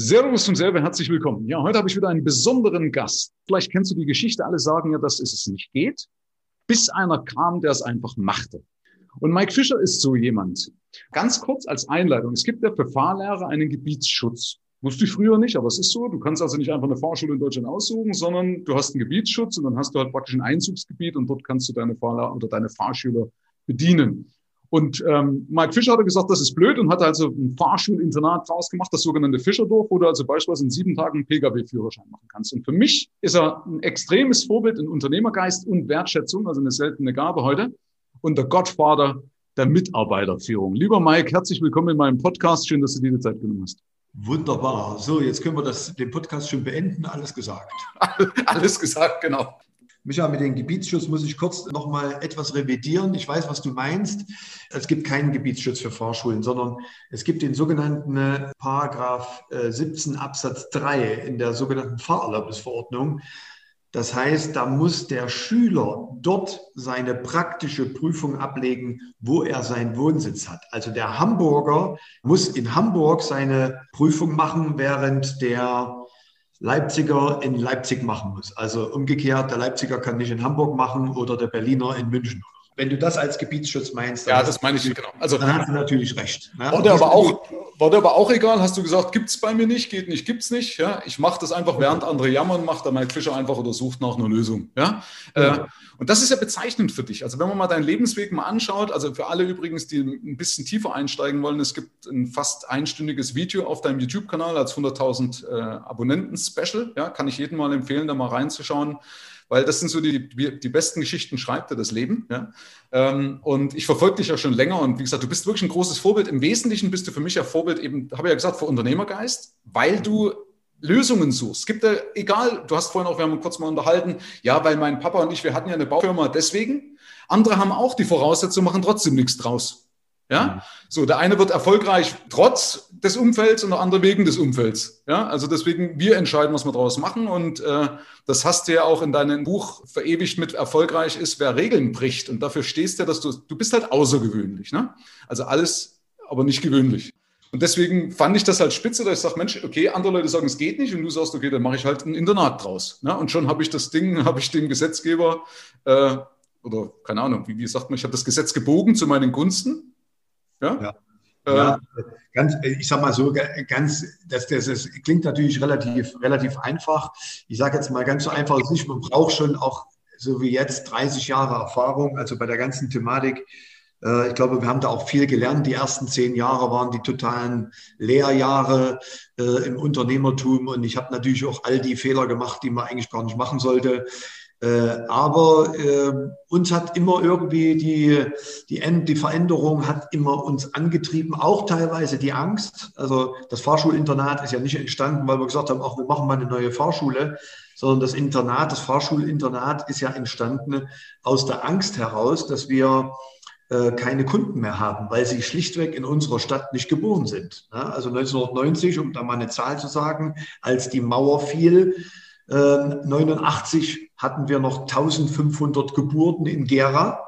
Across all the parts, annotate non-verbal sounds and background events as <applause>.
Servus und selber herzlich willkommen. Ja, heute habe ich wieder einen besonderen Gast. Vielleicht kennst du die Geschichte. Alle sagen ja, dass es nicht geht, bis einer kam, der es einfach machte. Und Mike Fischer ist so jemand. Ganz kurz als Einleitung. Es gibt ja für Fahrlehrer einen Gebietsschutz. Wusste ich früher nicht, aber es ist so. Du kannst also nicht einfach eine Fahrschule in Deutschland aussuchen, sondern du hast einen Gebietsschutz und dann hast du halt praktisch ein Einzugsgebiet und dort kannst du deine Fahrlehrer oder deine Fahrschüler bedienen. Und ähm, Mike Fischer hatte gesagt, das ist blöd und hat also ein Fahrschulinternat draus gemacht, das sogenannte Fischerdorf, wo du also beispielsweise in sieben Tagen einen Pkw-Führerschein machen kannst. Und für mich ist er ein extremes Vorbild in Unternehmergeist und Wertschätzung, also eine seltene Gabe heute, und der Gottvater der Mitarbeiterführung. Lieber Mike, herzlich willkommen in meinem Podcast. Schön, dass du dir die Zeit genommen hast. Wunderbar. So, jetzt können wir das, den Podcast schon beenden. Alles gesagt. <laughs> Alles gesagt, genau. Micha, mit dem Gebietsschutz muss ich kurz noch mal etwas revidieren. Ich weiß, was du meinst. Es gibt keinen Gebietsschutz für Fahrschulen, sondern es gibt den sogenannten äh, Paragraph 17 äh, Absatz 3 in der sogenannten Fahrerlaubnisverordnung. Das heißt, da muss der Schüler dort seine praktische Prüfung ablegen, wo er seinen Wohnsitz hat. Also der Hamburger muss in Hamburg seine Prüfung machen, während der Leipziger in Leipzig machen muss. Also umgekehrt, der Leipziger kann nicht in Hamburg machen oder der Berliner in München. Wenn du das als Gebietsschutz meinst, ja, das meine ich genau. Also, dann hast du natürlich recht. Ne? War, der aber auch, war der aber auch egal? Hast du gesagt, gibt es bei mir nicht, geht nicht, gibt es nicht? Ja, ich mache das einfach, während andere jammern, macht der Mike Fischer einfach oder sucht nach einer Lösung. Ja? ja. Äh, und das ist ja bezeichnend für dich. Also wenn man mal deinen Lebensweg mal anschaut, also für alle übrigens, die ein bisschen tiefer einsteigen wollen, es gibt ein fast einstündiges Video auf deinem YouTube-Kanal als 100.000 äh, Abonnenten-Special. Ja, kann ich jedem mal empfehlen, da mal reinzuschauen weil das sind so die, die besten Geschichten, schreibt er das Leben. Ja? Ähm, und ich verfolge dich ja schon länger und wie gesagt, du bist wirklich ein großes Vorbild. Im Wesentlichen bist du für mich ja Vorbild eben, habe ich ja gesagt, für Unternehmergeist, weil du Lösungen suchst. Es gibt ja, egal, du hast vorhin auch, wir haben kurz mal unterhalten, ja, weil mein Papa und ich, wir hatten ja eine Baufirma deswegen. Andere haben auch die Voraussetzung, machen trotzdem nichts draus. Ja, mhm. so der eine wird erfolgreich trotz des Umfelds und der andere wegen des Umfelds. Ja, also deswegen wir entscheiden, was wir daraus machen und äh, das hast du ja auch in deinem Buch verewigt mit erfolgreich ist, wer Regeln bricht und dafür stehst du, dass du du bist halt außergewöhnlich. Ne? Also alles, aber nicht gewöhnlich. Und deswegen fand ich das halt spitze, dass ich sage, Mensch, okay, andere Leute sagen, es geht nicht und du sagst, okay, dann mache ich halt ein Internat draus. Ne? Und schon habe ich das Ding, <laughs> habe ich dem Gesetzgeber äh, oder keine Ahnung, wie, wie sagt man, ich habe das Gesetz gebogen zu meinen Gunsten ja? ja. Ja, ganz, ich sag mal so, ganz, das, das, das klingt natürlich relativ, relativ einfach. Ich sage jetzt mal ganz so einfach, ist nicht, man braucht schon auch, so wie jetzt, 30 Jahre Erfahrung, also bei der ganzen Thematik. Äh, ich glaube, wir haben da auch viel gelernt. Die ersten zehn Jahre waren die totalen Lehrjahre äh, im Unternehmertum und ich habe natürlich auch all die Fehler gemacht, die man eigentlich gar nicht machen sollte. Äh, aber äh, uns hat immer irgendwie die, die, End, die Veränderung hat immer uns angetrieben, auch teilweise die Angst. Also das Fahrschulinternat ist ja nicht entstanden, weil wir gesagt haben, auch wir machen mal eine neue Fahrschule, sondern das Internat, das Fahrschulinternat ist ja entstanden aus der Angst heraus, dass wir äh, keine Kunden mehr haben, weil sie schlichtweg in unserer Stadt nicht geboren sind. Also 1990, um da mal eine Zahl zu sagen, als die Mauer fiel, 89 ähm, hatten wir noch 1500 Geburten in Gera.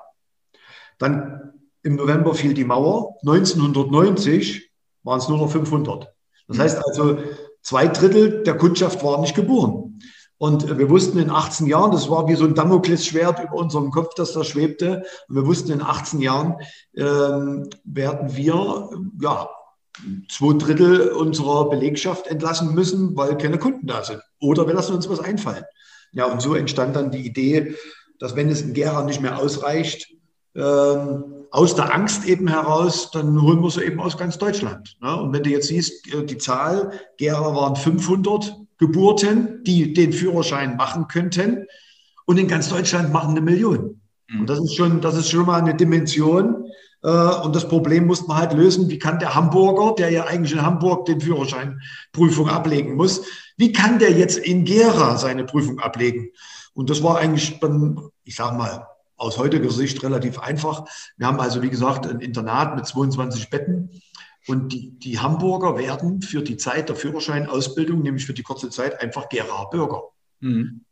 Dann im November fiel die Mauer. 1990 waren es nur noch 500. Das heißt also, zwei Drittel der Kundschaft waren nicht geboren. Und wir wussten in 18 Jahren, das war wie so ein Damoklesschwert über unserem Kopf, das da schwebte. Und wir wussten in 18 Jahren ähm, werden wir ja, zwei Drittel unserer Belegschaft entlassen müssen, weil keine Kunden da sind. Oder wir lassen uns was einfallen. Ja, und so entstand dann die Idee, dass wenn es in Gera nicht mehr ausreicht, ähm, aus der Angst eben heraus, dann holen wir sie eben aus ganz Deutschland. Ne? Und wenn du jetzt siehst, äh, die Zahl, Gera waren 500 Geburten, die den Führerschein machen könnten. Und in ganz Deutschland machen eine Million. Und das ist schon, das ist schon mal eine Dimension, äh, und das Problem muss man halt lösen. Wie kann der Hamburger, der ja eigentlich in Hamburg den Führerscheinprüfung ablegen muss, wie kann der jetzt in Gera seine Prüfung ablegen? Und das war eigentlich dann, ich sage mal, aus heutiger Sicht relativ einfach. Wir haben also, wie gesagt, ein Internat mit 22 Betten. Und die, die Hamburger werden für die Zeit der Führerscheinausbildung, nämlich für die kurze Zeit, einfach Gera Bürger. Mhm.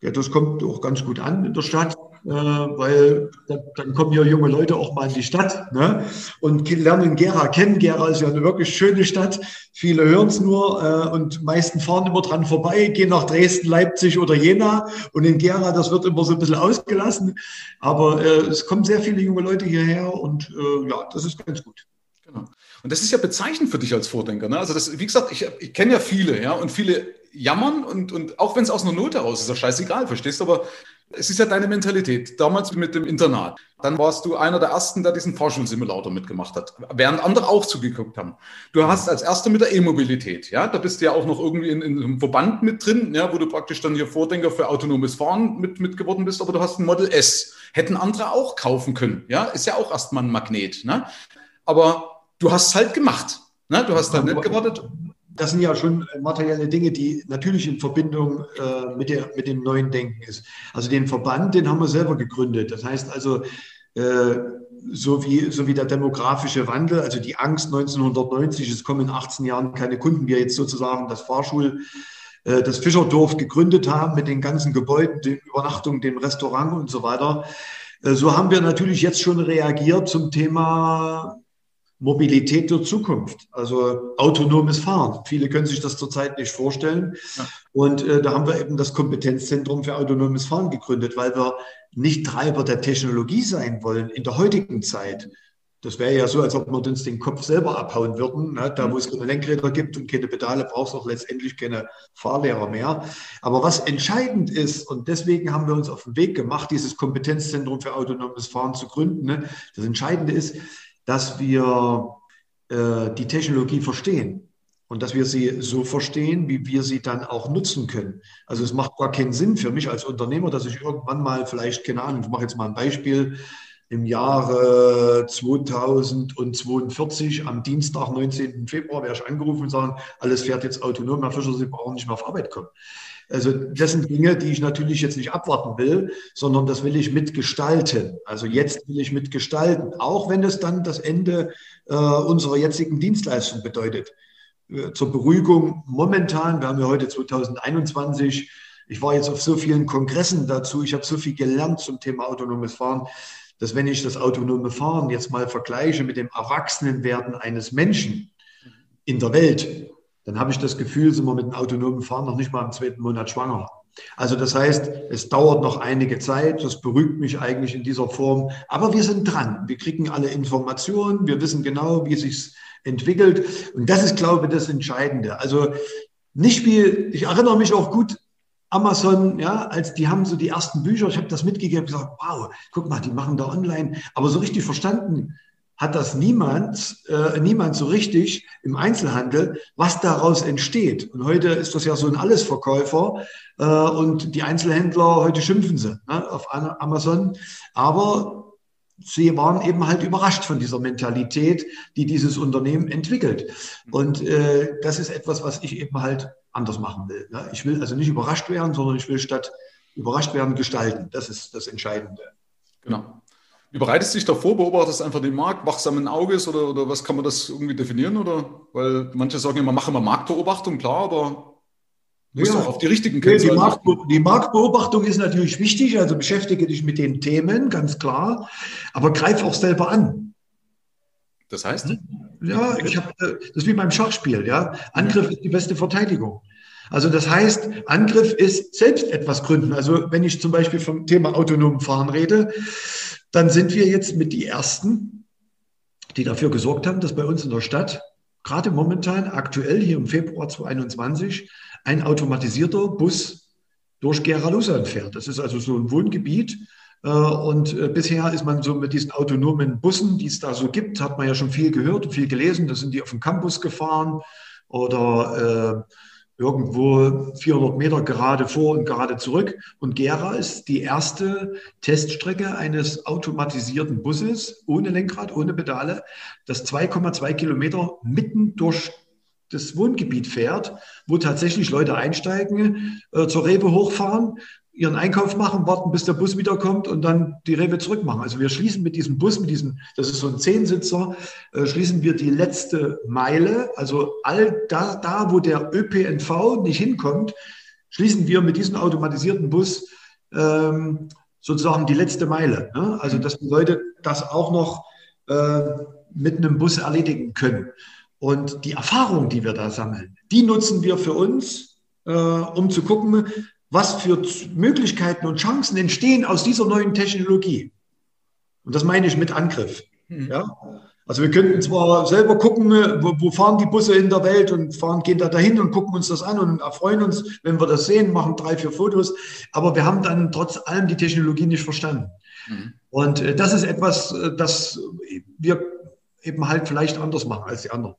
Ja, das kommt auch ganz gut an in der Stadt. Äh, weil dann, kommen ja junge Leute auch mal in die Stadt ne? und lernen Gera kennen. Gera ist ja eine wirklich schöne Stadt. Viele hören es nur äh, und meisten fahren immer dran vorbei, gehen nach Dresden, Leipzig oder Jena. Und in Gera, das wird immer so ein bisschen ausgelassen. Aber äh, es kommen sehr viele junge Leute hierher und äh, ja, das ist ganz gut. Genau. Und das ist ja bezeichnend für dich als Vordenker. Ne? Also das, wie gesagt, ich, ich kenne ja viele, ja, und viele jammern und, und auch wenn es aus einer Not heraus ist, ist ja scheißegal, verstehst du? Aber es ist ja deine Mentalität. Damals mit dem Internat. Dann warst du einer der ersten, der diesen Fahrschulsimulator mitgemacht hat, während andere auch zugeguckt haben. Du hast als erster mit der E-Mobilität, ja, da bist du ja auch noch irgendwie in, in, einem Verband mit drin, ja, wo du praktisch dann hier Vordenker für autonomes Fahren mit, mit geworden bist, aber du hast ein Model S. Hätten andere auch kaufen können, ja, ist ja auch erstmal ein Magnet, ne? Aber du hast es halt gemacht, ne? Du hast dann nicht gewartet das sind ja schon materielle Dinge, die natürlich in Verbindung äh, mit, der, mit dem neuen Denken ist. Also den Verband, den haben wir selber gegründet. Das heißt also, äh, so, wie, so wie der demografische Wandel, also die Angst 1990, es kommen in 18 Jahren keine Kunden, wir jetzt sozusagen das Fahrschul, äh, das Fischerdorf gegründet haben mit den ganzen Gebäuden, den Übernachtungen, dem Restaurant und so weiter. Äh, so haben wir natürlich jetzt schon reagiert zum Thema Mobilität der Zukunft, also autonomes Fahren. Viele können sich das zurzeit nicht vorstellen. Ja. Und äh, da haben wir eben das Kompetenzzentrum für autonomes Fahren gegründet, weil wir nicht Treiber der Technologie sein wollen in der heutigen Zeit. Das wäre ja so, als ob wir uns den Kopf selber abhauen würden. Ne? Da, wo es keine Lenkräder gibt und keine Pedale, brauchst du auch letztendlich keine Fahrlehrer mehr. Aber was entscheidend ist, und deswegen haben wir uns auf den Weg gemacht, dieses Kompetenzzentrum für autonomes Fahren zu gründen. Ne? Das Entscheidende ist, dass wir äh, die Technologie verstehen und dass wir sie so verstehen, wie wir sie dann auch nutzen können. Also es macht gar keinen Sinn für mich als Unternehmer, dass ich irgendwann mal vielleicht, keine Ahnung, ich mache jetzt mal ein Beispiel, im Jahre 2042 am Dienstag, 19. Februar, werde ich angerufen und sagen, alles fährt jetzt autonom, Herr Fischer, Sie brauchen nicht mehr auf Arbeit kommen. Also das sind Dinge, die ich natürlich jetzt nicht abwarten will, sondern das will ich mitgestalten. Also jetzt will ich mitgestalten, auch wenn es dann das Ende äh, unserer jetzigen Dienstleistung bedeutet. Äh, zur Beruhigung momentan, wir haben ja heute 2021, ich war jetzt auf so vielen Kongressen dazu, ich habe so viel gelernt zum Thema autonomes Fahren, dass wenn ich das autonome Fahren jetzt mal vergleiche mit dem Erwachsenenwerden eines Menschen in der Welt, dann habe ich das Gefühl, sind wir mit dem autonomen Fahren noch nicht mal im zweiten Monat schwanger. Also das heißt, es dauert noch einige Zeit, das beruhigt mich eigentlich in dieser Form, aber wir sind dran. Wir kriegen alle Informationen, wir wissen genau, wie es sich entwickelt und das ist, glaube ich, das Entscheidende. Also nicht wie, ich erinnere mich auch gut, Amazon, ja, als die haben so die ersten Bücher, ich habe das mitgegeben, gesagt, wow, guck mal, die machen da online, aber so richtig verstanden hat das niemand, äh, niemand so richtig im Einzelhandel, was daraus entsteht. Und heute ist das ja so ein Allesverkäufer äh, und die Einzelhändler, heute schimpfen sie ne, auf Amazon. Aber sie waren eben halt überrascht von dieser Mentalität, die dieses Unternehmen entwickelt. Und äh, das ist etwas, was ich eben halt anders machen will. Ne? Ich will also nicht überrascht werden, sondern ich will statt überrascht werden gestalten. Das ist das Entscheidende. Genau. Wie bereitest du dich davor? Beobachtest du einfach den Markt, wachsamen Auges oder, oder was kann man das irgendwie definieren? Oder? Weil manche sagen immer, machen wir Marktbeobachtung, klar, aber ja, du auf die richtigen Kennzahlen die, Marktbe die Marktbeobachtung ist natürlich wichtig, also beschäftige dich mit den Themen, ganz klar, aber greif auch selber an. Das heißt? Ja, ich hab, äh, das ist wie beim Schachspiel, ja. Angriff ist die beste Verteidigung. Also das heißt, Angriff ist selbst etwas gründen. Also wenn ich zum Beispiel vom Thema autonomen Fahren rede, dann sind wir jetzt mit die Ersten, die dafür gesorgt haben, dass bei uns in der Stadt gerade momentan, aktuell hier im Februar 2021, ein automatisierter Bus durch Gera-Lusan fährt. Das ist also so ein Wohngebiet. Äh, und äh, bisher ist man so mit diesen autonomen Bussen, die es da so gibt, hat man ja schon viel gehört und viel gelesen. Da sind die auf dem Campus gefahren oder äh, irgendwo 400 Meter gerade vor und gerade zurück. Und Gera ist die erste Teststrecke eines automatisierten Busses ohne Lenkrad, ohne Pedale, das 2,2 Kilometer mitten durch das Wohngebiet fährt, wo tatsächlich Leute einsteigen, äh, zur Rewe hochfahren, ihren Einkauf machen, warten, bis der Bus wiederkommt und dann die Rewe zurückmachen. Also wir schließen mit diesem Bus, mit diesem, das ist so ein Zehnsitzer, äh, schließen wir die letzte Meile, also all da, da, wo der ÖPNV nicht hinkommt, schließen wir mit diesem automatisierten Bus ähm, sozusagen die letzte Meile. Ne? Also, dass die Leute das auch noch äh, mit einem Bus erledigen können. Und die Erfahrung, die wir da sammeln, die nutzen wir für uns, äh, um zu gucken, was für Möglichkeiten und Chancen entstehen aus dieser neuen Technologie. Und das meine ich mit Angriff. Mhm. Ja? Also wir könnten zwar selber gucken, wo, wo, fahren die Busse in der Welt und fahren, gehen da dahin und gucken uns das an und erfreuen uns, wenn wir das sehen, machen drei, vier Fotos. Aber wir haben dann trotz allem die Technologie nicht verstanden. Mhm. Und äh, das ist etwas, äh, das wir eben halt vielleicht anders machen als die anderen.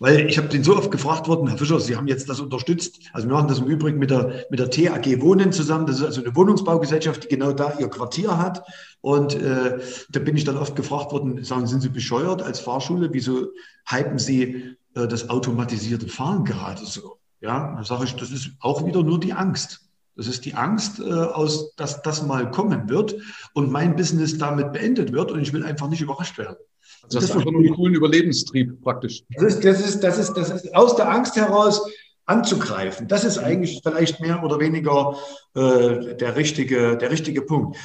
Weil ich habe den so oft gefragt worden, Herr Fischer, Sie haben jetzt das unterstützt. Also wir machen das im Übrigen mit der, mit der TAG Wohnen zusammen. Das ist also eine Wohnungsbaugesellschaft, die genau da ihr Quartier hat. Und äh, da bin ich dann oft gefragt worden, sagen, sind Sie bescheuert als Fahrschule? Wieso hypen Sie äh, das automatisierte Fahren gerade so? Ja, da sage ich, das ist auch wieder nur die Angst. Das ist die Angst, äh, aus, dass das mal kommen wird und mein Business damit beendet wird und ich will einfach nicht überrascht werden. Also das, das ist einen coolen Überlebenstrieb praktisch. Das ist, das, ist, das, ist, das ist aus der Angst heraus anzugreifen. Das ist eigentlich vielleicht mehr oder weniger äh, der, richtige, der richtige Punkt.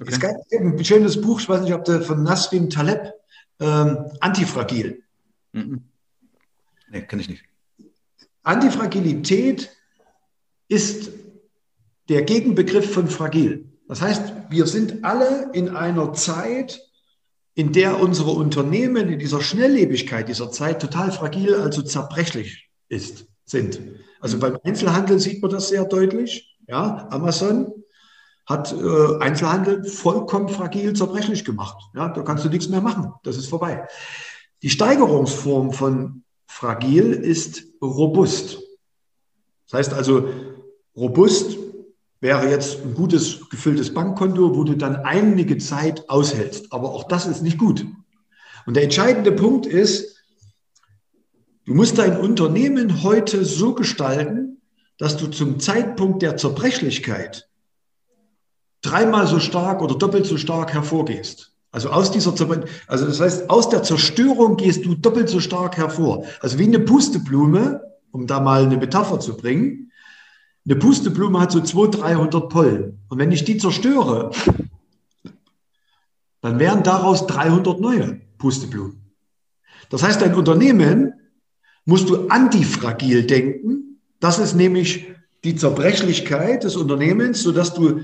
Okay. Es gab ein schönes Buch, ich weiß nicht, ob der von Nasrin Taleb, ähm, Antifragil. Mhm. Nee, kenne ich nicht. Antifragilität ist der Gegenbegriff von fragil. Das heißt, wir sind alle in einer Zeit, in der unsere Unternehmen in dieser Schnelllebigkeit dieser Zeit total fragil, also zerbrechlich ist, sind. Also mhm. beim Einzelhandel sieht man das sehr deutlich. Ja, Amazon hat äh, Einzelhandel vollkommen fragil, zerbrechlich gemacht. Ja, da kannst du nichts mehr machen. Das ist vorbei. Die Steigerungsform von fragil ist robust. Das heißt also, robust wäre jetzt ein gutes gefülltes Bankkonto, wo du dann einige Zeit aushältst. Aber auch das ist nicht gut. Und der entscheidende Punkt ist, du musst dein Unternehmen heute so gestalten, dass du zum Zeitpunkt der Zerbrechlichkeit dreimal so stark oder doppelt so stark hervorgehst. Also aus dieser, also das heißt, aus der Zerstörung gehst du doppelt so stark hervor. Also wie eine Pusteblume, um da mal eine Metapher zu bringen. Eine Pusteblume hat so 200, 300 Pollen. Und wenn ich die zerstöre, dann wären daraus 300 neue Pusteblumen. Das heißt, dein Unternehmen musst du antifragil denken. Das ist nämlich die Zerbrechlichkeit des Unternehmens, sodass du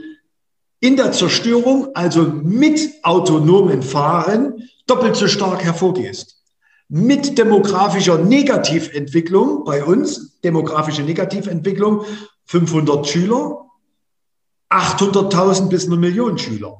in der Zerstörung, also mit autonomen Fahren, doppelt so stark hervorgehst. Mit demografischer Negativentwicklung bei uns, demografische Negativentwicklung, 500 Schüler, 800.000 bis eine Million Schüler.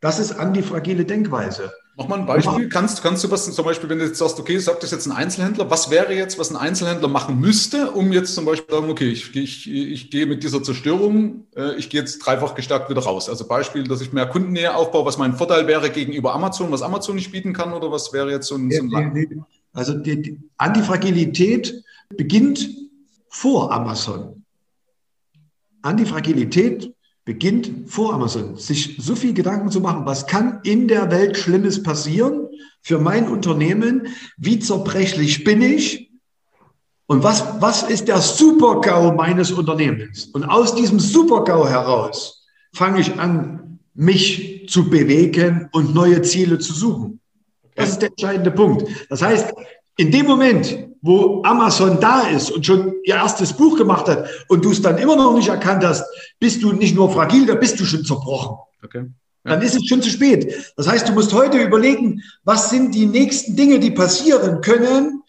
Das ist antifragile Denkweise. Mach mal ein Beispiel. Kannst, kannst du was zum Beispiel, wenn du jetzt sagst, okay, sagt das jetzt ein Einzelhändler, was wäre jetzt, was ein Einzelhändler machen müsste, um jetzt zum Beispiel sagen, okay, ich, ich, ich gehe mit dieser Zerstörung, äh, ich gehe jetzt dreifach gestärkt wieder raus. Also Beispiel, dass ich mehr Kundennähe aufbaue, was mein Vorteil wäre gegenüber Amazon, was Amazon nicht bieten kann, oder was wäre jetzt so ein, so ein Also die, die Antifragilität beginnt vor Amazon. Antifragilität beginnt vor Amazon, sich so viel Gedanken zu machen, was kann in der Welt Schlimmes passieren für mein Unternehmen, wie zerbrechlich bin ich und was, was ist der Super-GAU meines Unternehmens. Und aus diesem Super-GAU heraus fange ich an, mich zu bewegen und neue Ziele zu suchen. Das ist der entscheidende Punkt. Das heißt, in dem Moment, wo Amazon da ist und schon ihr erstes Buch gemacht hat und du es dann immer noch nicht erkannt hast, bist du nicht nur fragil, da bist du schon zerbrochen. Okay. Ja. Dann ist es schon zu spät. Das heißt, du musst heute überlegen, was sind die nächsten Dinge, die passieren können.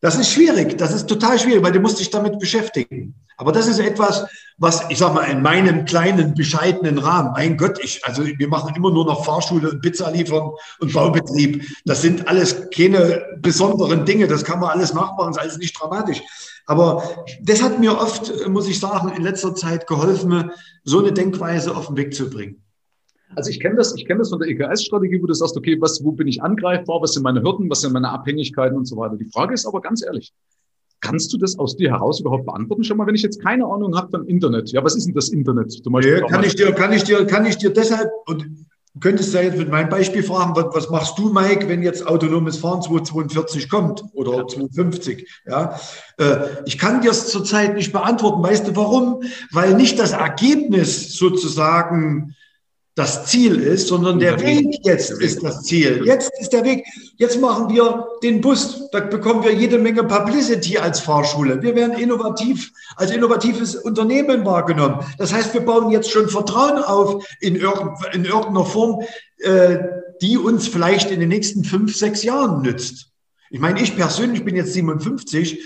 Das ist schwierig. Das ist total schwierig, weil du musst dich damit beschäftigen. Aber das ist etwas, was, ich sag mal, in meinem kleinen, bescheidenen Rahmen, mein Gott, ich, also wir machen immer nur noch Fahrschule und Pizza liefern und Baubetrieb. Das sind alles keine besonderen Dinge. Das kann man alles nachmachen, das ist alles nicht dramatisch. Aber das hat mir oft, muss ich sagen, in letzter Zeit geholfen, so eine Denkweise auf den Weg zu bringen. Also ich kenne das, ich kenne das von der EKS-Strategie, wo du sagst, okay, was, wo bin ich angreifbar, was sind meine Hürden, was sind meine Abhängigkeiten und so weiter. Die Frage ist aber ganz ehrlich, Kannst du das aus dir heraus überhaupt beantworten? Schon mal, wenn ich jetzt keine Ahnung habe vom Internet. Ja, was ist denn das Internet? Zum Beispiel ja, kann ich dir, kann ich dir, kann ich dir deshalb, und Du könntest ja jetzt mit meinem Beispiel fragen, was, machst du, Mike, wenn jetzt autonomes Fahren 242 kommt oder 250? Ja, äh, ich kann dir es zurzeit nicht beantworten. Weißt du warum? Weil nicht das Ergebnis sozusagen das Ziel ist, sondern der Weg jetzt ist das Ziel. Jetzt ist der Weg. Jetzt machen wir den Bus. Da bekommen wir jede Menge Publicity als Fahrschule. Wir werden innovativ, als innovatives Unternehmen wahrgenommen. Das heißt, wir bauen jetzt schon Vertrauen auf in, in irgendeiner Form, äh, die uns vielleicht in den nächsten fünf, sechs Jahren nützt. Ich meine, ich persönlich bin jetzt 57.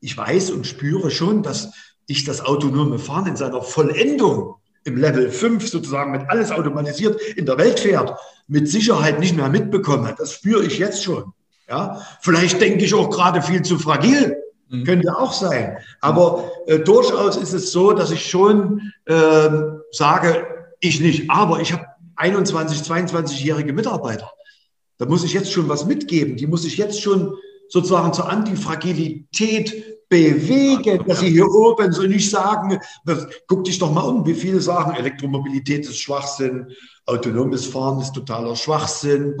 Ich weiß und spüre schon, dass ich das autonome Fahren in seiner Vollendung im Level 5 sozusagen mit alles automatisiert in der Welt fährt, mit Sicherheit nicht mehr mitbekomme. Das spüre ich jetzt schon. Ja, vielleicht denke ich auch gerade viel zu fragil. Mhm. Könnte auch sein. Aber äh, durchaus ist es so, dass ich schon äh, sage, ich nicht, aber ich habe 21, 22-jährige Mitarbeiter. Da muss ich jetzt schon was mitgeben. Die muss ich jetzt schon sozusagen zur Antifragilität bewegen, dass sie hier oben so nicht sagen, guck dich doch mal um, wie viele sagen, Elektromobilität ist Schwachsinn, autonomes Fahren ist totaler Schwachsinn.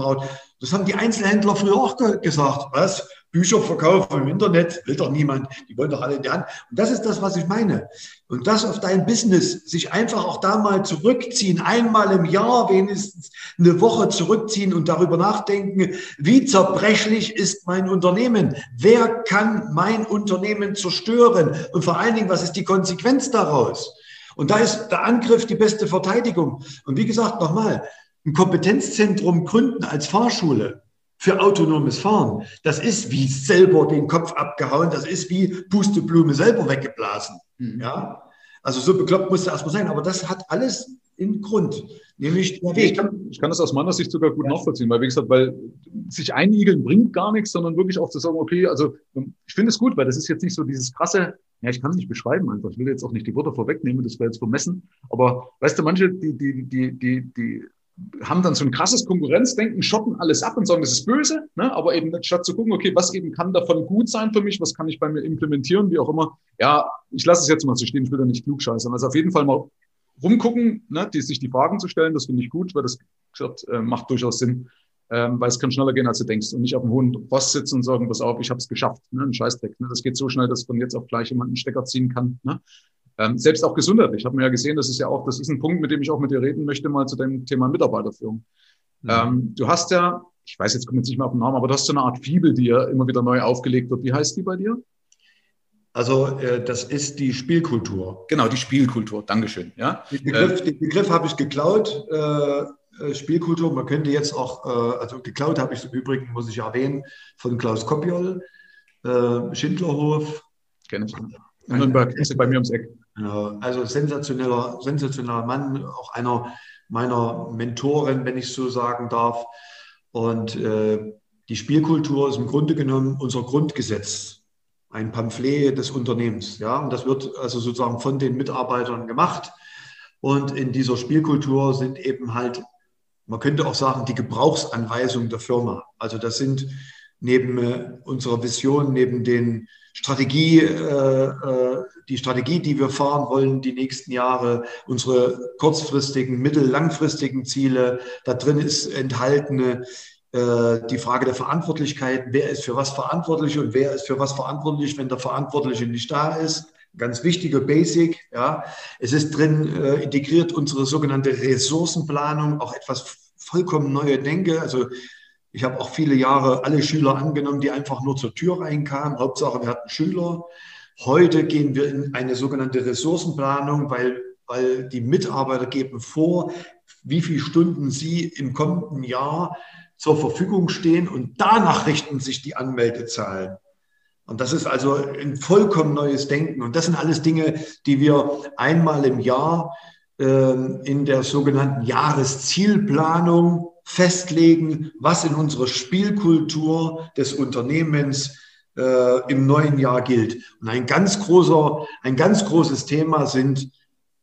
Das haben die Einzelhändler früher auch gesagt. Was? Bücher verkaufen im Internet, will doch niemand, die wollen doch alle in die Hand. Und das ist das, was ich meine. Und das auf dein Business, sich einfach auch da mal zurückziehen, einmal im Jahr wenigstens eine Woche zurückziehen und darüber nachdenken, wie zerbrechlich ist mein Unternehmen? Wer kann mein Unternehmen zerstören? Und vor allen Dingen, was ist die Konsequenz daraus? Und da ist der Angriff die beste Verteidigung. Und wie gesagt, nochmal, ein Kompetenzzentrum gründen als Fahrschule für autonomes Fahren. Das ist wie selber den Kopf abgehauen, das ist wie Pusteblume selber weggeblasen. Mhm. Ja, also so bekloppt muss es erstmal sein, aber das hat alles in Grund, nämlich der Weg. Ich kann, ich kann das aus meiner Sicht sogar gut ja. nachvollziehen, weil wie gesagt, weil sich einigeln bringt gar nichts, sondern wirklich auch zu sagen, okay, also ich finde es gut, weil das ist jetzt nicht so dieses krasse, ja, ich kann es nicht beschreiben einfach. Ich will jetzt auch nicht die Worte vorwegnehmen, das wäre jetzt vermessen. Aber weißt du, manche, die, die, die, die, die haben dann so ein krasses Konkurrenzdenken, schotten alles ab und sagen, das ist böse, ne? aber eben statt zu gucken, okay, was eben kann davon gut sein für mich, was kann ich bei mir implementieren, wie auch immer. Ja, ich lasse es jetzt mal so stehen, ich will da nicht klug scheißern. Also auf jeden Fall mal rumgucken, ne? die, sich die Fragen zu stellen, das finde ich gut, weil das gesagt, äh, macht durchaus Sinn, ähm, weil es kann schneller gehen, als du denkst und nicht auf dem hohen Post sitzen und sagen, pass auf, ich habe es geschafft, ne? ein Scheißdreck. Ne? Das geht so schnell, dass von jetzt auf gleich jemand einen Stecker ziehen kann. Ne? Ähm, selbst auch gesundheitlich. Ich habe mir ja gesehen, das ist ja auch, das ist ein Punkt, mit dem ich auch mit dir reden möchte, mal zu dem Thema Mitarbeiterführung. Mhm. Ähm, du hast ja, ich weiß jetzt, komme jetzt nicht mehr auf den Namen, aber du hast so eine Art Fibel, die ja immer wieder neu aufgelegt wird. Wie heißt die bei dir? Also äh, das ist die Spielkultur. Genau, die Spielkultur. Dankeschön. Ja? Den Begriff, äh, Begriff habe ich geklaut. Äh, äh, Spielkultur. Man könnte jetzt auch, äh, also geklaut habe ich im Übrigen, muss ich erwähnen, von Klaus Kopjol, äh, Schindlerhof. Kenne ich. Nürnberg ist bei mir ums Eck. Also sensationeller, sensationeller Mann, auch einer meiner Mentoren, wenn ich so sagen darf. Und äh, die Spielkultur ist im Grunde genommen unser Grundgesetz, ein Pamphlet des Unternehmens. Ja, und das wird also sozusagen von den Mitarbeitern gemacht. Und in dieser Spielkultur sind eben halt, man könnte auch sagen, die Gebrauchsanweisungen der Firma. Also das sind neben äh, unserer Vision, neben den Strategie, äh, äh, die Strategie, die wir fahren wollen, die nächsten Jahre, unsere kurzfristigen, mittel-, langfristigen Ziele. Da drin ist enthalten äh, die Frage der Verantwortlichkeit. Wer ist für was verantwortlich und wer ist für was verantwortlich, wenn der Verantwortliche nicht da ist? Ganz wichtige Basic. Ja, es ist drin äh, integriert unsere sogenannte Ressourcenplanung, auch etwas vollkommen neue Denke. Also ich habe auch viele Jahre alle Schüler angenommen, die einfach nur zur Tür reinkamen. Hauptsache, wir hatten Schüler. Heute gehen wir in eine sogenannte Ressourcenplanung, weil, weil die Mitarbeiter geben vor, wie viele Stunden sie im kommenden Jahr zur Verfügung stehen und danach richten sich die Anmeldezahlen. Und das ist also ein vollkommen neues Denken. Und das sind alles Dinge, die wir einmal im Jahr äh, in der sogenannten Jahreszielplanung festlegen, was in unserer Spielkultur des Unternehmens äh, im neuen Jahr gilt. Und ein ganz großer, ein ganz großes Thema sind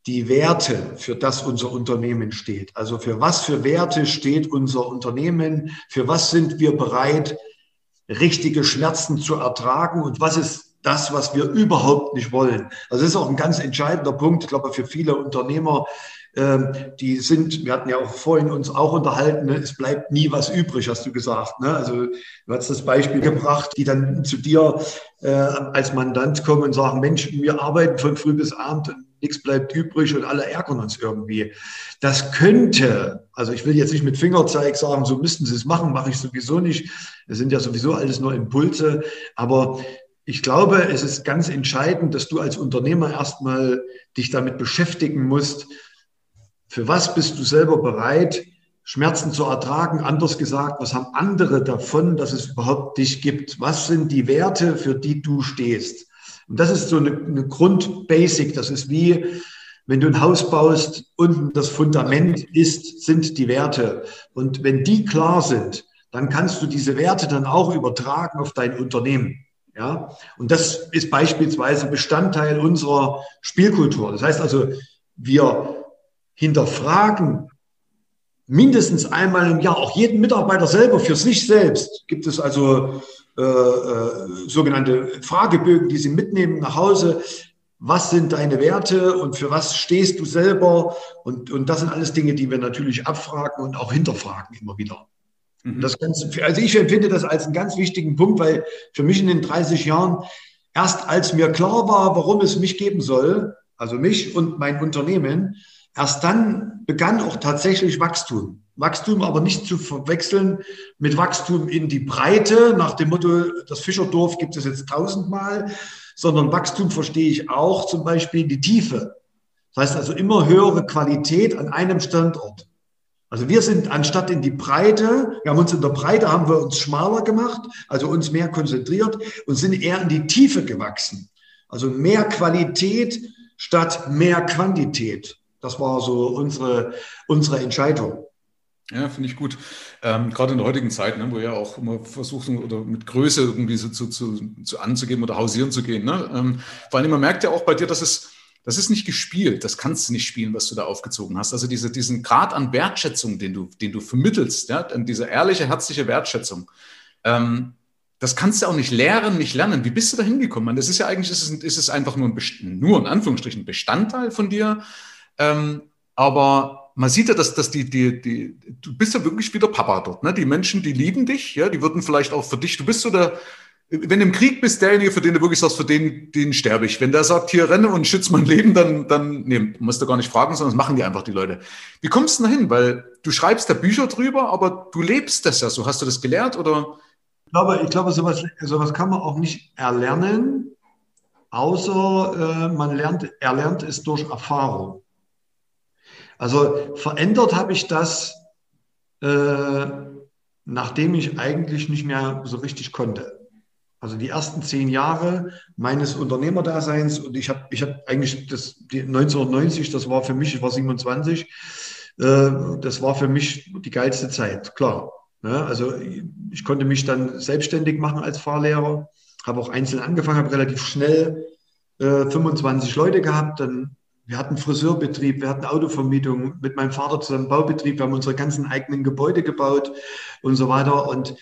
die Werte, für das unser Unternehmen steht. Also für was für Werte steht unser Unternehmen? Für was sind wir bereit, richtige Schmerzen zu ertragen? Und was ist das, was wir überhaupt nicht wollen? Also das ist auch ein ganz entscheidender Punkt, ich glaube, für viele Unternehmer die sind, wir hatten ja auch vorhin uns auch unterhalten, ne, es bleibt nie was übrig, hast du gesagt. Ne? Also du hast das Beispiel gebracht, die dann zu dir äh, als Mandant kommen und sagen, Mensch, wir arbeiten von früh bis abend und nichts bleibt übrig und alle ärgern uns irgendwie. Das könnte, also ich will jetzt nicht mit Fingerzeig sagen, so müssten sie es machen, mache ich sowieso nicht. Das sind ja sowieso alles nur Impulse, aber ich glaube, es ist ganz entscheidend, dass du als Unternehmer erstmal dich damit beschäftigen musst. Für was bist du selber bereit, Schmerzen zu ertragen? Anders gesagt, was haben andere davon, dass es überhaupt dich gibt? Was sind die Werte, für die du stehst? Und das ist so eine, eine Grundbasic. Das ist wie, wenn du ein Haus baust, unten das Fundament ist, sind die Werte. Und wenn die klar sind, dann kannst du diese Werte dann auch übertragen auf dein Unternehmen. Ja, und das ist beispielsweise Bestandteil unserer Spielkultur. Das heißt also, wir hinterfragen mindestens einmal im Jahr auch jeden Mitarbeiter selber für sich selbst. Gibt es also äh, äh, sogenannte Fragebögen, die sie mitnehmen nach Hause. Was sind deine Werte und für was stehst du selber? Und, und das sind alles Dinge, die wir natürlich abfragen und auch hinterfragen immer wieder. Mhm. Das Ganze, also ich empfinde das als einen ganz wichtigen Punkt, weil für mich in den 30 Jahren, erst als mir klar war, warum es mich geben soll, also mich und mein Unternehmen, erst dann begann auch tatsächlich Wachstum. Wachstum aber nicht zu verwechseln mit Wachstum in die Breite, nach dem Motto, das Fischerdorf gibt es jetzt tausendmal, sondern Wachstum verstehe ich auch zum Beispiel in die Tiefe. Das heißt also immer höhere Qualität an einem Standort. Also wir sind anstatt in die Breite, wir haben uns in der Breite, haben wir uns schmaler gemacht, also uns mehr konzentriert und sind eher in die Tiefe gewachsen. Also mehr Qualität statt mehr Quantität. Das war so unsere, unsere Entscheidung. Ja, finde ich gut. Ähm, gerade in der heutigen Zeit, ne, wo ja auch immer versucht oder mit Größe irgendwie so zu, zu, zu anzugeben oder hausieren zu gehen. Ne? Ähm, vor allem, man merkt ja auch bei dir, dass es das ist nicht gespielt, das kannst du nicht spielen, was du da aufgezogen hast. Also diese, diesen Grad an Wertschätzung, den du, den du vermittelst, ja, diese ehrliche, herzliche Wertschätzung, ähm, das kannst du auch nicht lehren, nicht lernen. Wie bist du da hingekommen? Das ist ja eigentlich, ist es, ist es einfach nur, ein, nur in Anführungsstrichen Bestandteil von dir. Ähm, aber man sieht ja, dass, dass die, die, die, du bist ja wirklich wieder Papa dort. Ne? Die Menschen, die lieben dich, ja, die würden vielleicht auch für dich, du bist so der, wenn du im Krieg bist, derjenige, für den du wirklich sagst, für den, den sterbe ich. Wenn der sagt, hier renne und schütze mein Leben, dann, dann nee, musst du gar nicht fragen, sondern das machen die einfach die Leute. Wie kommst du da hin? Weil du schreibst da Bücher drüber, aber du lebst das ja so. Hast du das gelernt oder? Ich glaube, ich glaube sowas, sowas kann man auch nicht erlernen, außer äh, man lernt, erlernt es durch Erfahrung. Also verändert habe ich das, äh, nachdem ich eigentlich nicht mehr so richtig konnte. Also die ersten zehn Jahre meines Unternehmerdaseins und ich habe ich hab eigentlich das die 1990, das war für mich, ich war 27, äh, das war für mich die geilste Zeit, klar. Ne? Also ich konnte mich dann selbstständig machen als Fahrlehrer, habe auch einzeln angefangen, habe relativ schnell äh, 25 Leute gehabt, dann wir hatten Friseurbetrieb, wir hatten Autovermietung, mit meinem Vater zusammen Baubetrieb, wir haben unsere ganzen eigenen Gebäude gebaut und so weiter. Und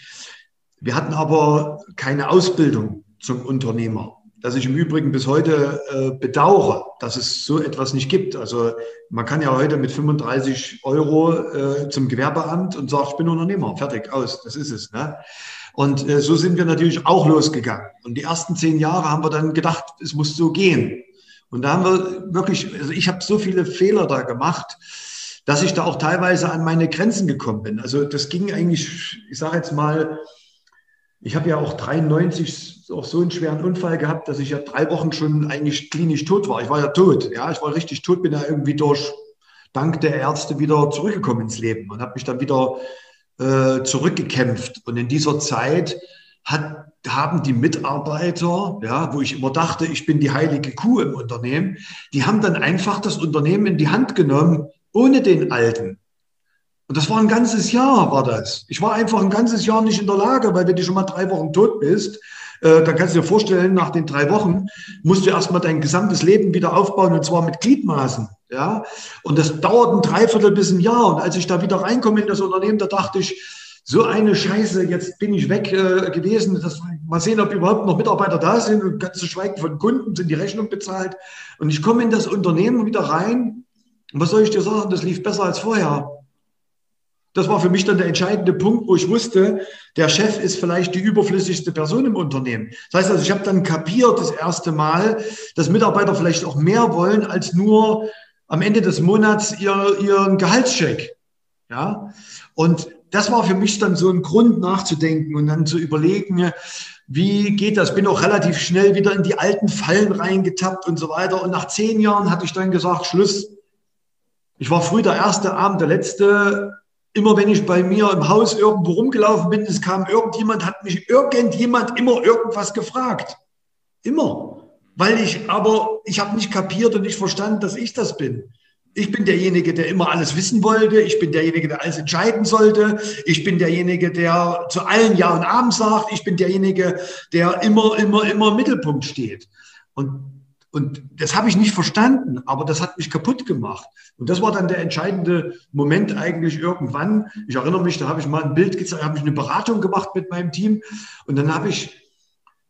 wir hatten aber keine Ausbildung zum Unternehmer. Das ich im Übrigen bis heute äh, bedauere, dass es so etwas nicht gibt. Also man kann ja heute mit 35 Euro äh, zum Gewerbeamt und sagt, ich bin Unternehmer, fertig, aus, das ist es. Ne? Und äh, so sind wir natürlich auch losgegangen. Und die ersten zehn Jahre haben wir dann gedacht, es muss so gehen. Und da haben wir wirklich, also ich habe so viele Fehler da gemacht, dass ich da auch teilweise an meine Grenzen gekommen bin. Also das ging eigentlich, ich sage jetzt mal, ich habe ja auch 93 auch so einen schweren Unfall gehabt, dass ich ja drei Wochen schon eigentlich klinisch tot war. Ich war ja tot, ja, ich war richtig tot, bin ja irgendwie durch dank der Ärzte wieder zurückgekommen ins Leben und habe mich dann wieder äh, zurückgekämpft. Und in dieser Zeit hat, haben die Mitarbeiter, ja, wo ich immer dachte, ich bin die heilige Kuh im Unternehmen, die haben dann einfach das Unternehmen in die Hand genommen, ohne den Alten. Und das war ein ganzes Jahr, war das. Ich war einfach ein ganzes Jahr nicht in der Lage, weil wenn du schon mal drei Wochen tot bist, äh, dann kannst du dir vorstellen, nach den drei Wochen musst du erstmal dein gesamtes Leben wieder aufbauen und zwar mit Gliedmaßen. Ja, und das dauert ein Dreiviertel bis ein Jahr. Und als ich da wieder reinkomme in das Unternehmen, da dachte ich, so eine Scheiße, jetzt bin ich weg äh, gewesen. Das, mal sehen, ob überhaupt noch Mitarbeiter da sind und ganz zu schweigen von Kunden, sind die Rechnung bezahlt. Und ich komme in das Unternehmen wieder rein Und was soll ich dir sagen? Das lief besser als vorher. Das war für mich dann der entscheidende Punkt, wo ich wusste, der Chef ist vielleicht die überflüssigste Person im Unternehmen. Das heißt also, ich habe dann kapiert das erste Mal, dass Mitarbeiter vielleicht auch mehr wollen als nur am Ende des Monats ihr, ihren Gehaltscheck. Ja, und das war für mich dann so ein Grund nachzudenken und dann zu überlegen, wie geht das? Bin auch relativ schnell wieder in die alten Fallen reingetappt und so weiter. Und nach zehn Jahren hatte ich dann gesagt, Schluss. Ich war früh der erste Abend, der letzte immer wenn ich bei mir im Haus irgendwo rumgelaufen bin, es kam irgendjemand, hat mich irgendjemand immer irgendwas gefragt. Immer. Weil ich aber, ich habe nicht kapiert und nicht verstanden, dass ich das bin. Ich bin derjenige, der immer alles wissen wollte. Ich bin derjenige, der alles entscheiden sollte. Ich bin derjenige, der zu allen Ja und Abend sagt. Ich bin derjenige, der immer, immer, immer im Mittelpunkt steht. Und und das habe ich nicht verstanden, aber das hat mich kaputt gemacht. Und das war dann der entscheidende Moment eigentlich irgendwann. Ich erinnere mich, da habe ich mal ein Bild gezeigt, habe ich eine Beratung gemacht mit meinem Team und dann habe ich,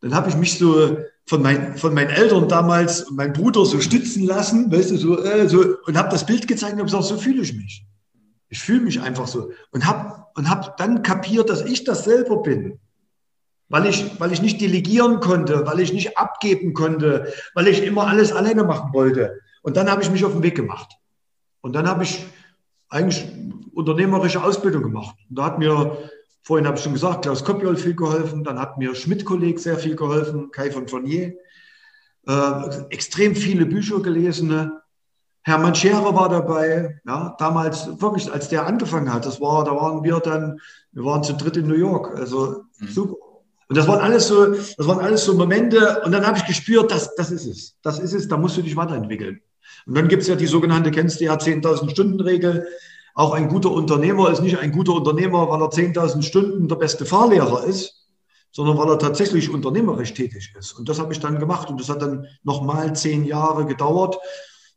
dann habe ich mich so von, mein, von meinen Eltern damals, mein Bruder so stützen lassen, weißt du, so, äh, so und habe das Bild gezeigt und habe gesagt, so fühle ich mich. Ich fühle mich einfach so und habe und hab dann kapiert, dass ich das selber bin weil ich, weil ich nicht delegieren konnte, weil ich nicht abgeben konnte, weil ich immer alles alleine machen wollte. Und dann habe ich mich auf den Weg gemacht. Und dann habe ich eigentlich unternehmerische Ausbildung gemacht. Und da hat mir, vorhin habe ich schon gesagt, Klaus Kopjol viel geholfen, dann hat mir Schmidt-Kolleg sehr viel geholfen, Kai von Fournier. Äh, extrem viele Bücher gelesen. Hermann Scherer war dabei, ja, damals wirklich, als der angefangen hat, das war, da waren wir dann, wir waren zu dritt in New York, also mhm. super. Und das waren alles so, das waren alles so Momente. Und dann habe ich gespürt, das, das ist es. Das ist es, da musst du dich weiterentwickeln. Und dann gibt es ja die sogenannte, kennst du ja, 10.000 Stunden Regel. Auch ein guter Unternehmer ist nicht ein guter Unternehmer, weil er 10.000 Stunden der beste Fahrlehrer ist, sondern weil er tatsächlich unternehmerisch tätig ist. Und das habe ich dann gemacht. Und das hat dann nochmal zehn Jahre gedauert.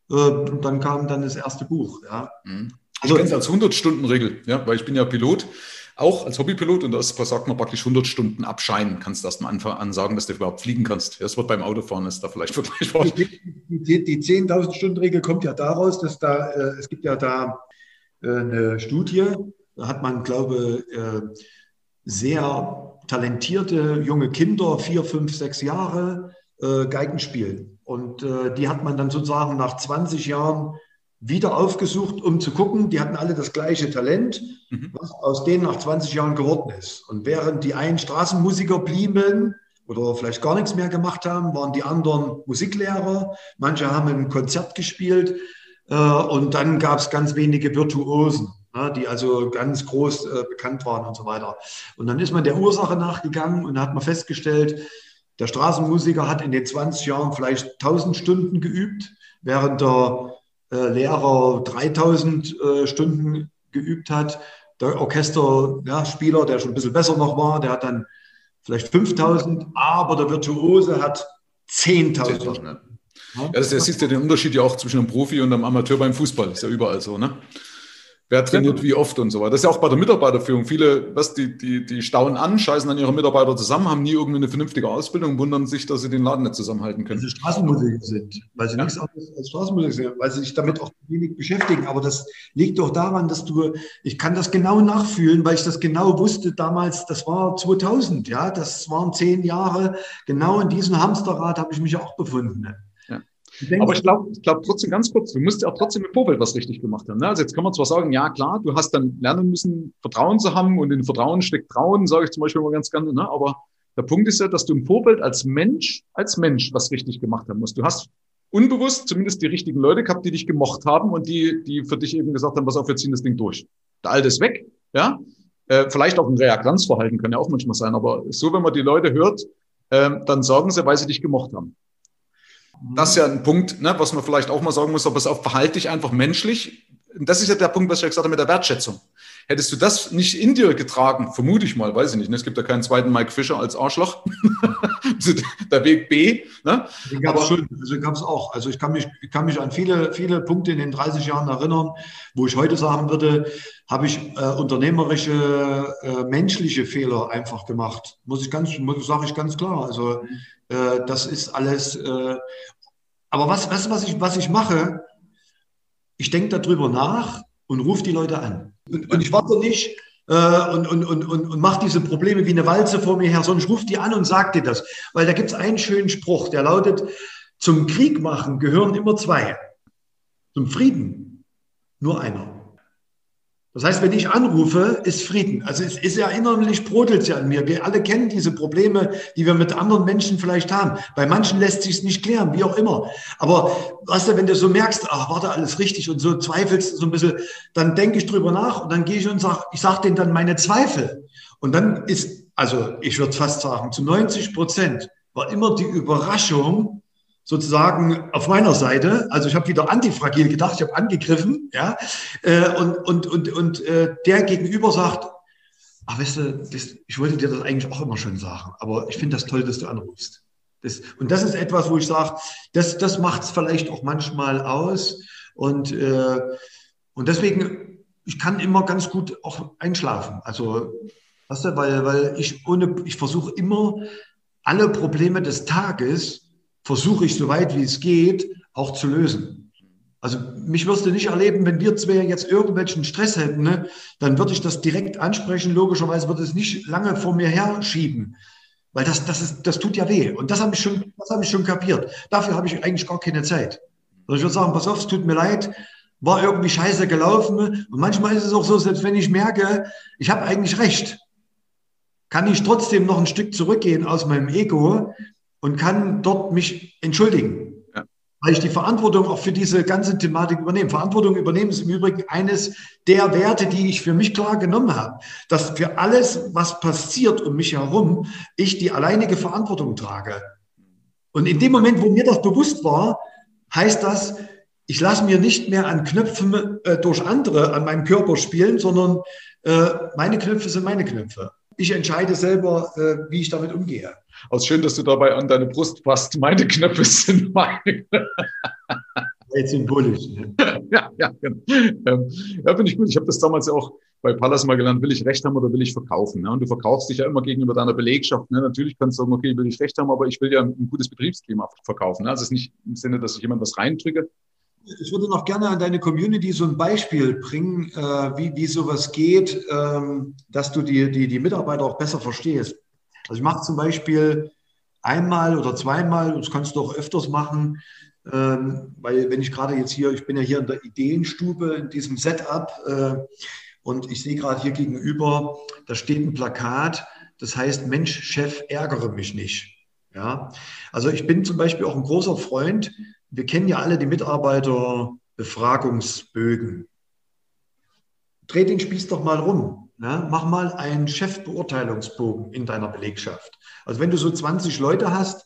Äh, und dann kam dann das erste Buch. Ja. Mhm. Also, ich kenne es als 100-Stunden-Regel, ja, weil ich bin ja Pilot auch als Hobbypilot und das sagt man praktisch 100 Stunden abscheinen, kannst du erst mal Anfang an sagen, dass du überhaupt fliegen kannst. Das wird beim Autofahren ist da vielleicht <laughs> vergleichbar. Die, die, die 10.000 Stunden Regel kommt ja daraus, dass da, äh, es gibt ja da eine Studie, da hat man, glaube äh, sehr talentierte junge Kinder, vier, fünf, sechs Jahre, äh, Geigen spielen. Und äh, die hat man dann sozusagen nach 20 Jahren wieder aufgesucht, um zu gucken, die hatten alle das gleiche Talent, mhm. was aus denen nach 20 Jahren geworden ist. Und während die einen Straßenmusiker blieben oder vielleicht gar nichts mehr gemacht haben, waren die anderen Musiklehrer. Manche haben ein Konzert gespielt äh, und dann gab es ganz wenige Virtuosen, ne, die also ganz groß äh, bekannt waren und so weiter. Und dann ist man der Ursache nachgegangen und hat man festgestellt, der Straßenmusiker hat in den 20 Jahren vielleicht 1000 Stunden geübt, während der äh, Lehrer 3000 äh, Stunden geübt hat. Der Orchesterspieler, der schon ein bisschen besser noch war, der hat dann vielleicht 5000, aber der Virtuose hat 10.000. 10 ja. Das, das ist ja den Unterschied ja auch zwischen einem Profi und einem Amateur beim Fußball. Ist ja überall so, ne? Wer trainiert wie oft und so weiter. Das ist ja auch bei der Mitarbeiterführung. Viele, was, die, die, die stauen an, scheißen dann ihre Mitarbeiter zusammen, haben nie irgendwie eine vernünftige Ausbildung, wundern sich, dass sie den Laden nicht zusammenhalten können. Weil sie Straßenmusiker sind, weil sie ja. nichts anderes als Straßenmusiker sind, weil sie sich damit auch wenig beschäftigen. Aber das liegt doch daran, dass du, ich kann das genau nachfühlen, weil ich das genau wusste damals, das war 2000, ja, das waren zehn Jahre. Genau in diesem Hamsterrad habe ich mich auch befunden. Aber ich glaube ich glaub trotzdem ganz kurz, du musst ja auch trotzdem im Vorfeld was richtig gemacht haben. Ne? Also jetzt kann man zwar sagen, ja klar, du hast dann lernen müssen, Vertrauen zu haben und in Vertrauen steckt Trauen, sage ich zum Beispiel immer ganz gerne. Ne? Aber der Punkt ist ja, dass du im Vorfeld als Mensch, als Mensch was richtig gemacht haben musst. Du hast unbewusst zumindest die richtigen Leute gehabt, die dich gemocht haben und die, die für dich eben gesagt haben, pass auf, wir ziehen das Ding durch. Der Alte ist weg, ja. Äh, vielleicht auch ein Reaktanzverhalten kann ja auch manchmal sein, aber so, wenn man die Leute hört, äh, dann sagen sie, weil sie dich gemocht haben. Das ist ja ein Punkt, ne, was man vielleicht auch mal sagen muss, aber es auch verhalte dich einfach menschlich. Das ist ja der Punkt, was ich ja gesagt habe mit der Wertschätzung. Hättest du das nicht in dir getragen, vermute ich mal, weiß ich nicht. Ne? Es gibt ja keinen zweiten Mike Fischer als Arschloch. <laughs> der Weg B. Ne? Den gab es schon, also gab es auch. Also ich kann mich, ich kann mich an viele, viele Punkte in den 30 Jahren erinnern, wo ich heute sagen würde, habe ich äh, unternehmerische, äh, menschliche Fehler einfach gemacht. Muss ich ganz, sage ich ganz klar. Also äh, das ist alles. Äh, aber was, was, was ich, was ich mache, ich denke darüber nach und rufe die Leute an. Und, und ich warte nicht äh, und, und, und, und, und mache diese Probleme wie eine Walze vor mir her, sondern ich rufe die an und sage dir das. Weil da gibt es einen schönen Spruch, der lautet, zum Krieg machen gehören immer zwei. Zum Frieden nur einer. Das heißt, wenn ich anrufe, ist Frieden. Also es ist ja innerlich brodelt ja an mir. Wir alle kennen diese Probleme, die wir mit anderen Menschen vielleicht haben. Bei manchen lässt sich es nicht klären, wie auch immer. Aber weißt du, wenn du so merkst, ach, war da alles richtig und so zweifelst so ein bisschen, dann denke ich drüber nach und dann gehe ich und sage, ich sage denen dann meine Zweifel. Und dann ist, also ich würde fast sagen, zu 90 Prozent war immer die Überraschung, sozusagen auf meiner Seite. Also ich habe wieder antifragil gedacht, ich habe angegriffen, ja. Äh, und und, und, und äh, der gegenüber sagt, ach weißt du, das, ich wollte dir das eigentlich auch immer schon sagen, aber ich finde das toll, dass du anrufst. Das, und das ist etwas, wo ich sage, das, das macht es vielleicht auch manchmal aus. Und, äh, und deswegen, ich kann immer ganz gut auch einschlafen. Also, weißt du, weil, weil ich ohne, ich versuche immer alle Probleme des Tages versuche ich, so weit wie es geht, auch zu lösen. Also mich wirst du nicht erleben, wenn wir zwei jetzt irgendwelchen Stress hätten, ne, dann würde ich das direkt ansprechen. Logischerweise würde es nicht lange vor mir her schieben, weil das, das, ist, das tut ja weh. Und das habe ich, schon, das habe ich schon kapiert. Dafür habe ich eigentlich gar keine Zeit. Also ich würde sagen, pass auf, es tut mir leid, war irgendwie scheiße gelaufen. Und manchmal ist es auch so, selbst wenn ich merke, ich habe eigentlich recht, kann ich trotzdem noch ein Stück zurückgehen aus meinem Ego und kann dort mich entschuldigen. Ja. Weil ich die Verantwortung auch für diese ganze Thematik übernehme. Verantwortung übernehmen ist im Übrigen eines der Werte, die ich für mich klar genommen habe. Dass für alles, was passiert um mich herum, ich die alleinige Verantwortung trage. Und in dem Moment, wo mir das bewusst war, heißt das, ich lasse mir nicht mehr an Knöpfen äh, durch andere an meinem Körper spielen, sondern äh, meine Knöpfe sind meine Knöpfe. Ich entscheide selber, äh, wie ich damit umgehe. Also schön, dass du dabei an deine Brust passt. Meine Knöpfe sind meine. Jetzt symbolisch. Ne? <laughs> Ja, ja, genau. Ähm, ja, finde ich gut. Ich habe das damals ja auch bei Pallas mal gelernt, will ich Recht haben oder will ich verkaufen? Ne? Und du verkaufst dich ja immer gegenüber deiner Belegschaft. Ne? Natürlich kannst du sagen, okay, will ich Recht haben, aber ich will ja ein gutes Betriebsklima verkaufen. Ne? Also es ist nicht im Sinne, dass ich jemand was reindrücke. Ich würde noch gerne an deine Community so ein Beispiel bringen, äh, wie, wie sowas geht, ähm, dass du die, die, die Mitarbeiter auch besser verstehst. Also ich mache zum Beispiel einmal oder zweimal, das kannst du auch öfters machen, ähm, weil wenn ich gerade jetzt hier, ich bin ja hier in der Ideenstube, in diesem Setup äh, und ich sehe gerade hier gegenüber, da steht ein Plakat, das heißt, Mensch, Chef, ärgere mich nicht. Ja, also ich bin zum Beispiel auch ein großer Freund, wir kennen ja alle die Mitarbeiterbefragungsbögen. Dreh den Spieß doch mal rum. Ne? Mach mal einen Chefbeurteilungsbogen in deiner Belegschaft. Also wenn du so 20 Leute hast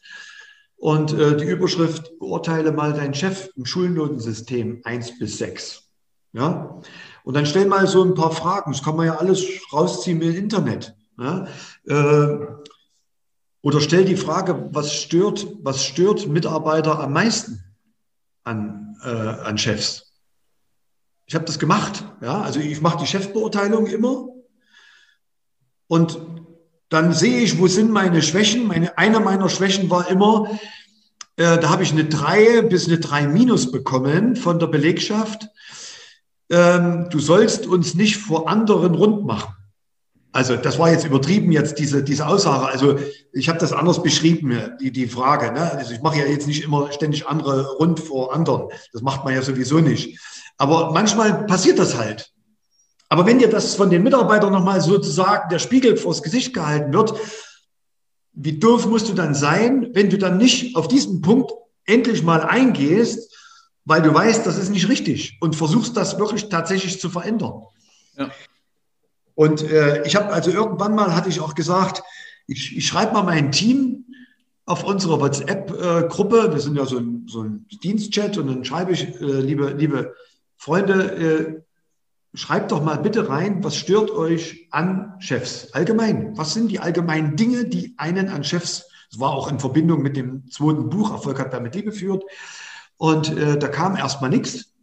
und äh, die Überschrift beurteile mal deinen Chef im Schulnotensystem 1 bis 6. Ja? Und dann stell mal so ein paar Fragen. Das kann man ja alles rausziehen im Internet. Ja? Äh, oder stell die Frage, was stört, was stört Mitarbeiter am meisten an, äh, an Chefs? Ich habe das gemacht. Ja? Also ich mache die Chefbeurteilung immer und dann sehe ich, wo sind meine Schwächen. Meine, eine meiner Schwächen war immer, äh, da habe ich eine 3 bis eine 3 minus bekommen von der Belegschaft. Ähm, du sollst uns nicht vor anderen rund machen. Also das war jetzt übertrieben, jetzt diese, diese Aussage. Also ich habe das anders beschrieben, die, die Frage. Ne? Also ich mache ja jetzt nicht immer ständig andere rund vor anderen. Das macht man ja sowieso nicht. Aber manchmal passiert das halt. Aber wenn dir das von den Mitarbeitern nochmal sozusagen der Spiegel vors Gesicht gehalten wird, wie doof musst du dann sein, wenn du dann nicht auf diesen Punkt endlich mal eingehst, weil du weißt, das ist nicht richtig und versuchst das wirklich tatsächlich zu verändern. Ja. Und äh, ich habe also irgendwann mal hatte ich auch gesagt, ich, ich schreibe mal mein Team auf unsere WhatsApp-Gruppe. Wir sind ja so ein, so ein Dienstchat und dann schreibe ich, äh, liebe, liebe Freunde, äh, schreibt doch mal bitte rein, was stört euch an Chefs? Allgemein. Was sind die allgemeinen Dinge, die einen an Chefs, das war auch in Verbindung mit dem zweiten Buch, Erfolg hat damit Liebe führt. Und äh, da kam erstmal nichts.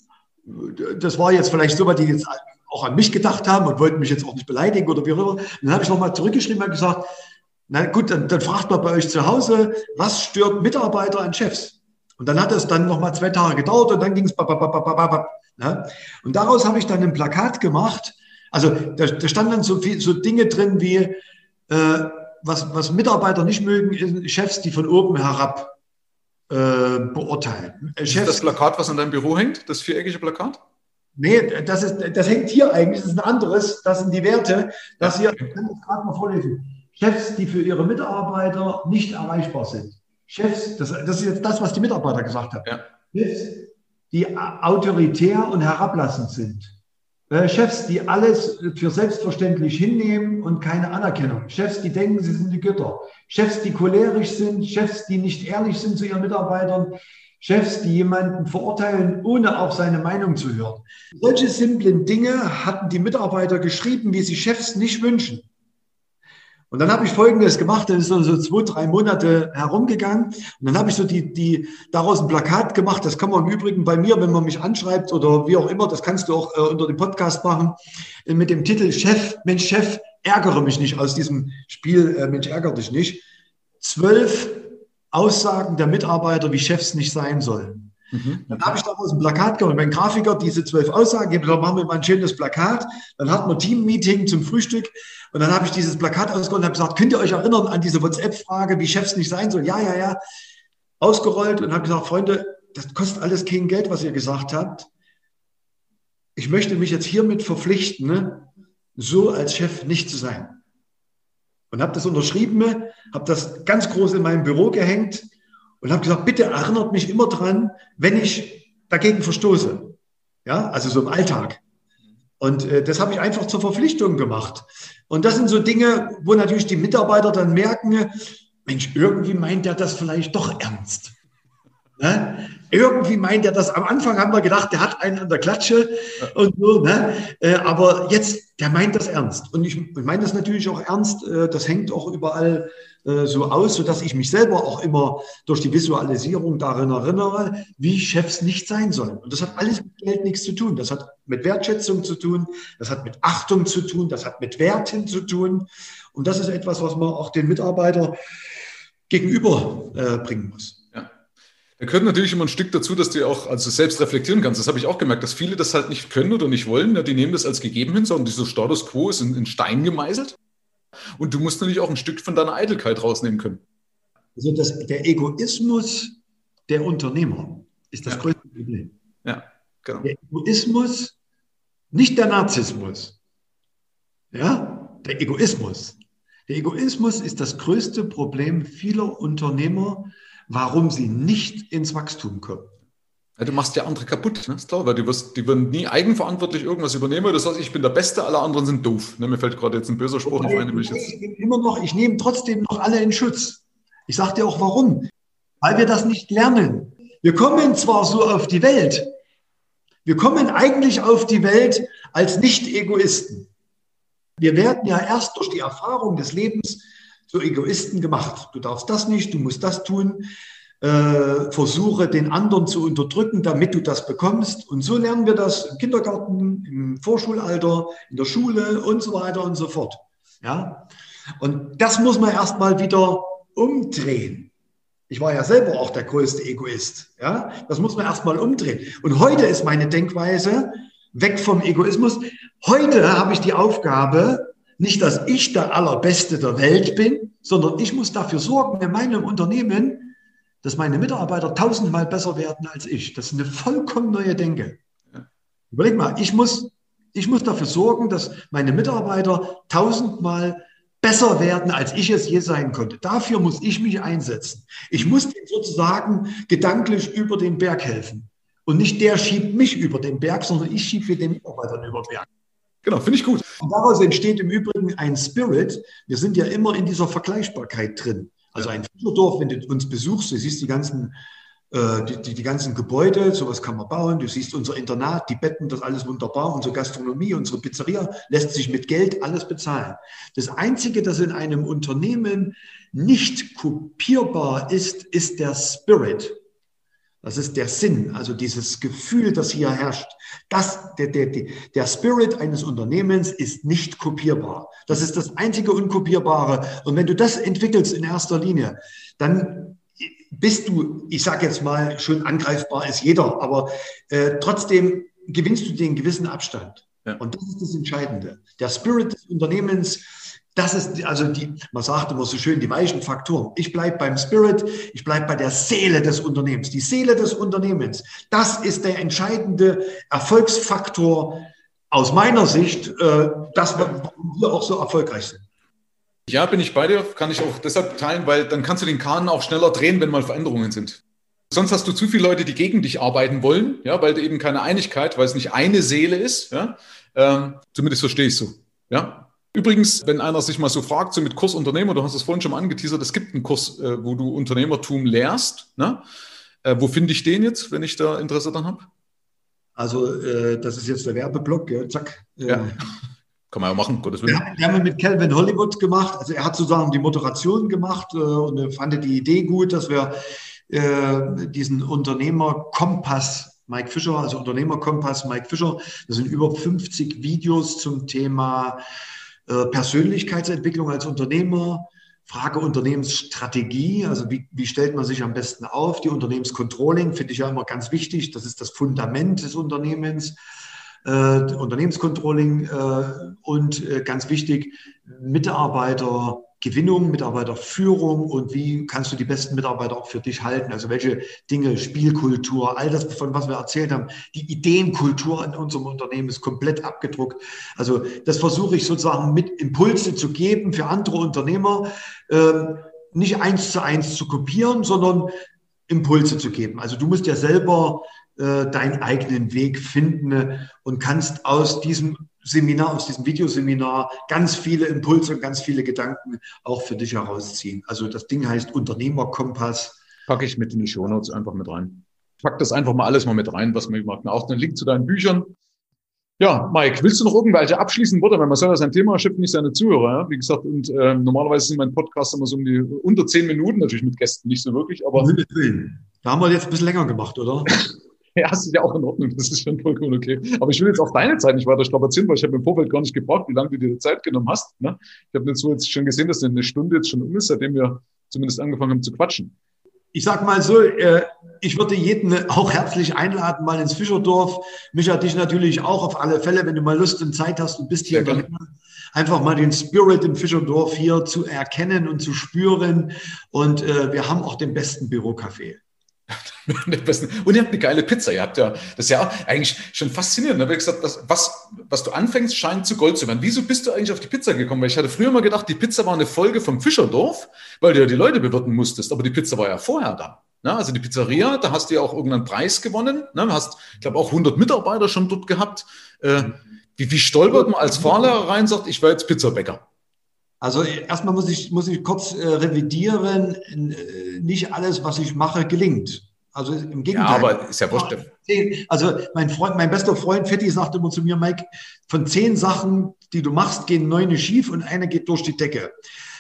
Das war jetzt vielleicht so, die jetzt auch an mich gedacht haben und wollten mich jetzt auch nicht beleidigen oder wie auch immer. Dann habe ich nochmal zurückgeschrieben und gesagt, na gut, dann, dann fragt mal bei euch zu Hause, was stört Mitarbeiter an Chefs? Und dann hat es dann nochmal zwei Tage gedauert und dann ging es Ne? Und daraus habe ich dann ein Plakat gemacht. Also da, da standen dann so, viel, so Dinge drin wie, äh, was, was Mitarbeiter nicht mögen, ist Chefs, die von oben herab äh, beurteilen. Chefs, ist das Plakat, was an deinem Büro hängt, das viereckige Plakat? Nee, das, ist, das hängt hier eigentlich, das ist ein anderes, das sind die Werte. Das hier, ich kann das gerade mal vorlesen. Chefs, die für ihre Mitarbeiter nicht erreichbar sind. Chefs, das, das ist jetzt das, was die Mitarbeiter gesagt haben. Ja. Chefs, die autoritär und herablassend sind. Äh, Chefs, die alles für selbstverständlich hinnehmen und keine Anerkennung. Chefs, die denken, sie sind die Götter. Chefs, die cholerisch sind. Chefs, die nicht ehrlich sind zu ihren Mitarbeitern. Chefs, die jemanden verurteilen, ohne auf seine Meinung zu hören. Solche simplen Dinge hatten die Mitarbeiter geschrieben, wie sie Chefs nicht wünschen. Und dann habe ich Folgendes gemacht, das ist so, zwei, drei Monate herumgegangen. Und dann habe ich so die, die, daraus ein Plakat gemacht. Das kann man im Übrigen bei mir, wenn man mich anschreibt oder wie auch immer, das kannst du auch äh, unter dem Podcast machen, äh, mit dem Titel Chef, Mensch, Chef, ärgere mich nicht aus diesem Spiel, äh, Mensch, ärgere dich nicht. Zwölf Aussagen der Mitarbeiter, wie Chefs nicht sein sollen. Mhm. Dann habe ich daraus ein Plakat gemacht. Mein Grafiker diese zwölf Aussagen, ich habe machen wir mal ein schönes Plakat. Dann hatten wir Team-Meeting zum Frühstück. Und dann habe ich dieses Plakat ausgerollt und habe gesagt, könnt ihr euch erinnern an diese WhatsApp-Frage, wie Chefs nicht sein sollen? Ja, ja, ja. Ausgerollt und habe gesagt, Freunde, das kostet alles kein Geld, was ihr gesagt habt. Ich möchte mich jetzt hiermit verpflichten, ne, so als Chef nicht zu sein. Und habe das unterschrieben, habe das ganz groß in meinem Büro gehängt und habe gesagt, bitte erinnert mich immer dran, wenn ich dagegen verstoße. Ja, also so im Alltag. Und äh, das habe ich einfach zur Verpflichtung gemacht. Und das sind so Dinge, wo natürlich die Mitarbeiter dann merken, Mensch, irgendwie meint er das vielleicht doch ernst. Ne? Irgendwie meint er das. Am Anfang haben wir gedacht, der hat einen an der Klatsche und so. Ne? Äh, aber jetzt, der meint das ernst. Und ich, meine das natürlich auch ernst. Äh, das hängt auch überall äh, so aus, sodass ich mich selber auch immer durch die Visualisierung darin erinnere, wie Chefs nicht sein sollen. Und das hat alles mit Geld nichts zu tun. Das hat mit Wertschätzung zu tun, das hat mit Achtung zu tun, das hat mit Werten zu tun. Und das ist etwas, was man auch den Mitarbeiter gegenüber äh, bringen muss. Da gehört natürlich immer ein Stück dazu, dass du auch also selbst reflektieren kannst. Das habe ich auch gemerkt, dass viele das halt nicht können oder nicht wollen. Ja, die nehmen das als gegeben hin, sondern dieser Status quo ist in, in Stein gemeißelt. Und du musst natürlich auch ein Stück von deiner Eitelkeit rausnehmen können. Also das, der Egoismus der Unternehmer ist das ja. größte Problem. Ja, genau. Der Egoismus, nicht der Narzissmus. Ja, der Egoismus. Der Egoismus ist das größte Problem vieler Unternehmer, warum sie nicht ins Wachstum kommen. Ja, du machst ja andere kaputt, ne? ist klar, weil du wirst, die würden nie eigenverantwortlich irgendwas übernehmen. Das heißt, ich bin der Beste, alle anderen sind doof. Ne? Mir fällt gerade jetzt ein böser Spruch auf eine. Ich, ich immer noch, ich nehme trotzdem noch alle in Schutz. Ich sage dir auch warum. Weil wir das nicht lernen. Wir kommen zwar so auf die Welt, wir kommen eigentlich auf die Welt als Nicht-Egoisten. Wir werden ja erst durch die Erfahrung des Lebens zu Egoisten gemacht. Du darfst das nicht, du musst das tun äh, versuche den anderen zu unterdrücken, damit du das bekommst. Und so lernen wir das im Kindergarten, im Vorschulalter, in der Schule und so weiter und so fort. Ja? Und das muss man erstmal wieder umdrehen. Ich war ja selber auch der größte Egoist. Ja? Das muss man erstmal umdrehen. Und heute ist meine Denkweise weg vom Egoismus. Heute habe ich die Aufgabe, nicht, dass ich der Allerbeste der Welt bin, sondern ich muss dafür sorgen, in meinem Unternehmen, dass meine Mitarbeiter tausendmal besser werden als ich. Das ist eine vollkommen neue Denke. Überleg mal, ich muss, ich muss dafür sorgen, dass meine Mitarbeiter tausendmal besser werden, als ich es je sein konnte. Dafür muss ich mich einsetzen. Ich muss denen sozusagen gedanklich über den Berg helfen. Und nicht der schiebt mich über den Berg, sondern ich schiebe den Mitarbeitern über den Berg. Genau, finde ich gut. Und daraus entsteht im Übrigen ein Spirit. Wir sind ja immer in dieser Vergleichbarkeit drin. Also ein Fischerdorf, wenn du uns besuchst, du siehst die ganzen, äh, die, die, die, ganzen Gebäude, sowas kann man bauen. Du siehst unser Internat, die Betten, das alles wunderbar. Unsere Gastronomie, unsere Pizzeria lässt sich mit Geld alles bezahlen. Das Einzige, das in einem Unternehmen nicht kopierbar ist, ist der Spirit. Das ist der Sinn, also dieses Gefühl, das hier herrscht. Das, der, der, der Spirit eines Unternehmens ist nicht kopierbar. Das ist das einzige Unkopierbare. Und wenn du das entwickelst in erster Linie, dann bist du, ich sage jetzt mal, schon angreifbar ist jeder, aber äh, trotzdem gewinnst du den gewissen Abstand. Ja. Und das ist das Entscheidende. Der Spirit des Unternehmens, das ist also die, man sagt immer so schön, die weichen Faktoren. Ich bleibe beim Spirit, ich bleibe bei der Seele des Unternehmens. Die Seele des Unternehmens, das ist der entscheidende Erfolgsfaktor aus meiner Sicht, äh, dass wir auch so erfolgreich sind. Ja, bin ich bei dir, kann ich auch deshalb teilen, weil dann kannst du den Kahn auch schneller drehen, wenn mal Veränderungen sind. Sonst hast du zu viele Leute, die gegen dich arbeiten wollen, ja, weil du eben keine Einigkeit, weil es nicht eine Seele ist. Ja. Ähm, zumindest verstehe ich so. Ja. Übrigens, wenn einer sich mal so fragt, so mit Kurs Unternehmer, du hast es vorhin schon mal angeteasert, es gibt einen Kurs, äh, wo du Unternehmertum lehrst. Ne? Äh, wo finde ich den jetzt, wenn ich da Interesse dran habe? Also, äh, das ist jetzt der Werbeblock, ja, zack. Äh, ja. <laughs> Kann man ja machen, Gottes Willen. Ja, wir haben mit Calvin Hollywood gemacht. Also er hat sozusagen die Moderation gemacht äh, und fand die Idee gut, dass wir äh, diesen Unternehmerkompass Mike Fischer, also Unternehmerkompass Mike Fischer. Das sind über 50 Videos zum Thema Persönlichkeitsentwicklung als Unternehmer, Frage Unternehmensstrategie, also wie, wie stellt man sich am besten auf? Die Unternehmenscontrolling finde ich ja immer ganz wichtig. Das ist das Fundament des Unternehmens. Äh, Unternehmenscontrolling äh, und äh, ganz wichtig, Mitarbeiter Gewinnung, Mitarbeiterführung und wie kannst du die besten Mitarbeiter auch für dich halten? Also welche Dinge, Spielkultur, all das, von was wir erzählt haben, die Ideenkultur in unserem Unternehmen ist komplett abgedruckt. Also das versuche ich sozusagen mit Impulse zu geben für andere Unternehmer, ähm, nicht eins zu eins zu kopieren, sondern Impulse zu geben. Also du musst ja selber äh, deinen eigenen Weg finden und kannst aus diesem Seminar, aus diesem Videoseminar ganz viele Impulse und ganz viele Gedanken auch für dich herausziehen. Also das Ding heißt Unternehmerkompass. Packe ich mit in die Shownotes einfach mit rein. Pack das einfach mal alles mal mit rein, was man gemacht hat. Auch den Link zu deinen Büchern. Ja, Mike, willst du noch irgendwelche abschließenden Worte? Weil man soll ja sein Thema schifft nicht seine Zuhörer. Ja? Wie gesagt, und äh, normalerweise sind mein Podcast immer so um die unter zehn Minuten, natürlich mit Gästen, nicht so wirklich, aber. Da haben wir jetzt ein bisschen länger gemacht, oder? <laughs> <laughs> Ja, das ist ja auch in Ordnung. Das ist schon vollkommen okay. Aber ich will jetzt auch deine Zeit nicht weiter strapazieren, weil ich habe im Vorfeld gar nicht gebraucht, wie lange du dir Zeit genommen hast. Ne? Ich habe jetzt so jetzt schon gesehen, dass eine Stunde jetzt schon um ist, seitdem wir zumindest angefangen haben zu quatschen. Ich sag mal so, äh, ich würde jeden auch herzlich einladen, mal ins Fischerdorf. Micha, dich natürlich auch auf alle Fälle, wenn du mal Lust und Zeit hast und bist hier, einfach mal den Spirit im Fischerdorf hier zu erkennen und zu spüren. Und äh, wir haben auch den besten Bürocafé. <laughs> Und ihr habt eine geile Pizza. Ihr habt ja, das ist ja eigentlich schon faszinierend. Da habe ich gesagt, das, was, was du anfängst, scheint zu Gold zu werden. Wieso bist du eigentlich auf die Pizza gekommen? Weil ich hatte früher mal gedacht, die Pizza war eine Folge vom Fischerdorf, weil du ja die Leute bewirten musstest. Aber die Pizza war ja vorher da. Na, also die Pizzeria, da hast du ja auch irgendeinen Preis gewonnen. Du hast, ich glaube, auch 100 Mitarbeiter schon dort gehabt. Äh, wie, wie stolpert man als Fahrlehrer rein und sagt, ich war jetzt Pizzabäcker? Also erstmal muss ich, muss ich kurz äh, revidieren, äh, nicht alles, was ich mache, gelingt. Also im Gegenteil. Ja, aber ist ja wurscht. Also mein Freund, mein bester Freund Fetti sagt immer zu mir, Mike, von zehn Sachen, die du machst, gehen neun schief und eine geht durch die Decke.